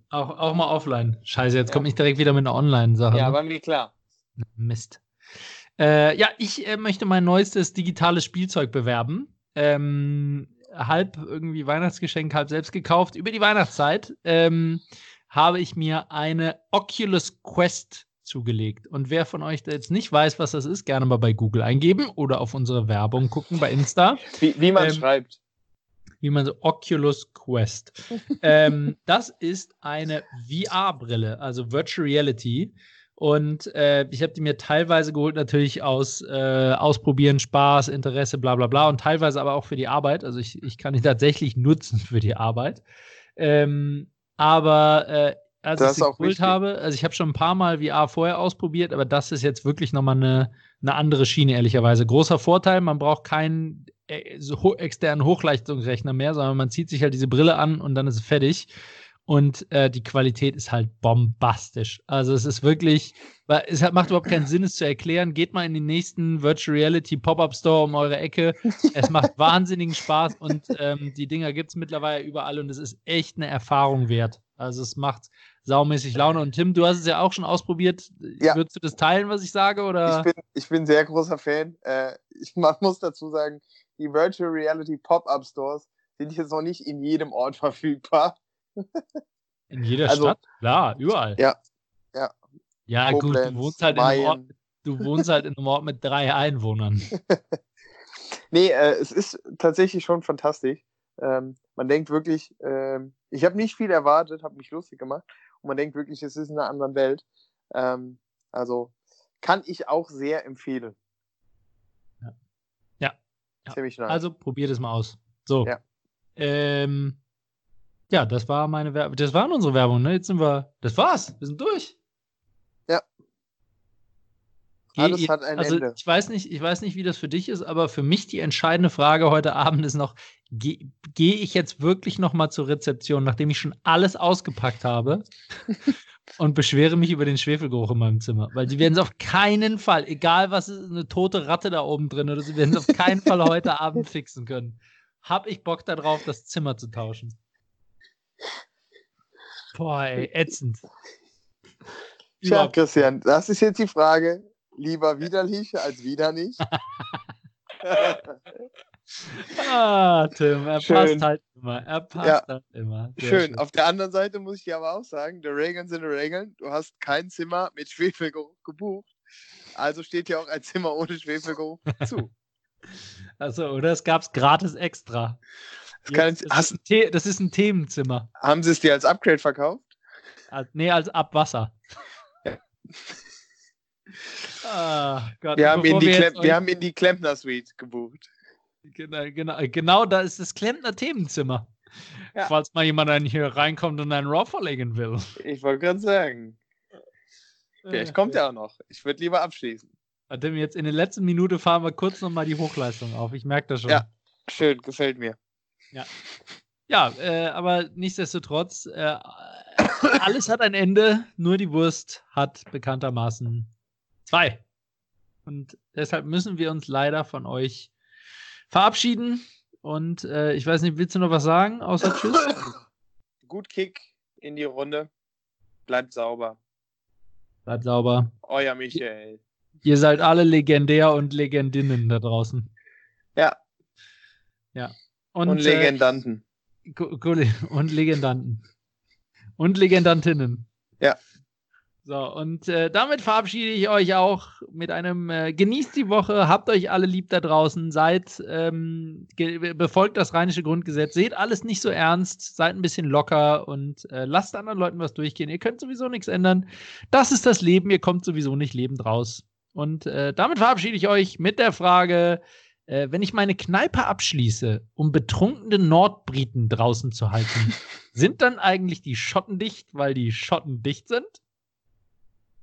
Auch, auch mal offline. Scheiße, jetzt Ja. kommt nicht direkt wieder mit einer Online-Sache. Ja, ne? war mir klar. Mist. Äh, ja, ich äh, möchte mein neuestes digitales Spielzeug bewerben. Ähm, halb irgendwie Weihnachtsgeschenk, halb selbst gekauft. Über die Weihnachtszeit ähm, habe ich mir eine Oculus Quest zugelegt. Und wer von euch da jetzt nicht weiß, was das ist, gerne mal bei Google eingeben oder auf unsere Werbung gucken bei Insta Wie, wie man Ähm, schreibt. Wie man so Oculus Quest. ähm, das ist eine VR-Brille, also Virtual Reality. Und äh, ich habe die mir teilweise geholt, natürlich aus äh, Ausprobieren, Spaß, Interesse, bla bla bla und teilweise aber auch für die Arbeit. Also ich, ich kann die tatsächlich nutzen für die Arbeit. Ähm, aber äh, als Das ich sie auch geholt habe, also ich habe schon ein paar Mal VR vorher ausprobiert, aber das ist jetzt wirklich nochmal eine, eine andere Schiene, ehrlicherweise. Großer Vorteil, man braucht keinen externen Hochleistungsrechner mehr, sondern man zieht sich halt diese Brille an und dann ist es fertig. Und äh, die Qualität ist halt bombastisch. Also es ist wirklich, weil es hat, macht überhaupt keinen Sinn, es zu erklären. Geht mal in den nächsten Virtual Reality Pop-Up Store um eure Ecke. Es macht wahnsinnigen Spaß und ähm, die Dinger gibt es mittlerweile überall und es ist echt eine Erfahrung wert. Also es macht saumäßig Laune. Und Tim, du hast es ja auch schon ausprobiert. Ja. Würdest du das teilen, was ich sage? Oder? Ich bin, ich bin sehr großer Fan. Äh, ich, man muss dazu sagen, die Virtual Reality Pop-Up Stores sind jetzt noch nicht in jedem Ort verfügbar. In jeder Also- Stadt? Klar, überall. Ja, ja. Ja, gut, du Koblenz, wohnst halt in einem Ort, du wohnst halt in einem Ort mit drei Einwohnern. Nee, äh, es ist tatsächlich schon fantastisch. Ähm, man denkt wirklich, ähm, ich habe nicht viel erwartet, habe mich lustig gemacht und man denkt wirklich, es ist in einer anderen Welt. Ähm, also kann ich auch sehr empfehlen. Ja. Ziemlich nice. Also probiert es mal aus. So. Ja. Ähm, ja, das war meine Werbung. Das waren unsere Werbung, ne? Jetzt sind wir. Das war's. Wir sind durch. Ja. Alles hat ein also Ende. Ich weiß, nicht, ich weiß nicht, wie das für dich ist, aber für mich die entscheidende Frage heute Abend ist noch: Gehe geh ich jetzt wirklich noch mal zur Rezeption, nachdem ich schon alles ausgepackt habe? und beschwere mich über den Schwefelgeruch in meinem Zimmer. Weil sie werden es auf keinen Fall, egal was ist, eine tote Ratte da oben drin oder sie werden es auf keinen Fall heute Abend fixen können. Hab ich Bock darauf, das Zimmer zu tauschen. Boah, ey, ätzend. Tja, Überhaupt- Christian, das ist jetzt die Frage. Lieber widerlich als wieder nicht. Ah, Tim, er Schön. passt halt immer. Er passt Ja. halt immer. Sehr Schön. Auf der anderen Seite muss ich dir aber auch sagen, the Regeln sind Regeln. Du hast kein Zimmer mit Schwefelgeruch gebucht. Also steht dir auch ein Zimmer ohne Schwefelgeruch zu. Also, oder es gab's gratis extra. Das kann- Jetzt, das, hast- ist The das ist ein Themenzimmer. Haben sie es dir als Upgrade verkauft? Als, nee, als Abwasser. ah, Gott, Wir haben, in die, Klem wir haben in die Klempner Suite gebucht. Genau, genau, genau da ist das Klempner Themenzimmer. Ja. Falls mal jemand hier reinkommt und einen Raw verlegen will. Ich wollte gerade sagen. Vielleicht kommt er auch noch. Ich würde lieber abschließen. Warte, jetzt in der letzten Minute fahren wir kurz nochmal die Hochleistung auf. Ich merke das schon. Ja. Schön, gefällt mir. Ja, äh, aber nichtsdestotrotz, äh, alles hat ein Ende, nur die Wurst hat bekanntermaßen zwei. Und deshalb müssen wir uns leider von euch verabschieden. Und äh, ich weiß nicht, willst du noch was sagen, außer Tschüss? Gut Kick in die Runde. Bleibt sauber. Bleibt sauber. Euer Michael. Ihr seid alle legendär und Legendinnen da draußen. Ja. Ja. Und, und Legendanten. Äh, und Legendanten. Und Legendantinnen. Ja. So, und äh, damit verabschiede ich euch auch mit einem äh, Genießt die Woche, habt euch alle lieb da draußen, seid, ähm, befolgt das rheinische Grundgesetz, seht alles nicht so ernst, seid ein bisschen locker und äh, lasst anderen Leuten was durchgehen. Ihr könnt sowieso nichts ändern. Das ist das Leben, ihr kommt sowieso nicht lebend raus. Und äh, damit verabschiede ich euch mit der Frage, äh, wenn ich meine Kneipe abschließe, um betrunkene Nordbriten draußen zu halten, sind dann eigentlich die Schotten dicht, weil die Schotten dicht sind?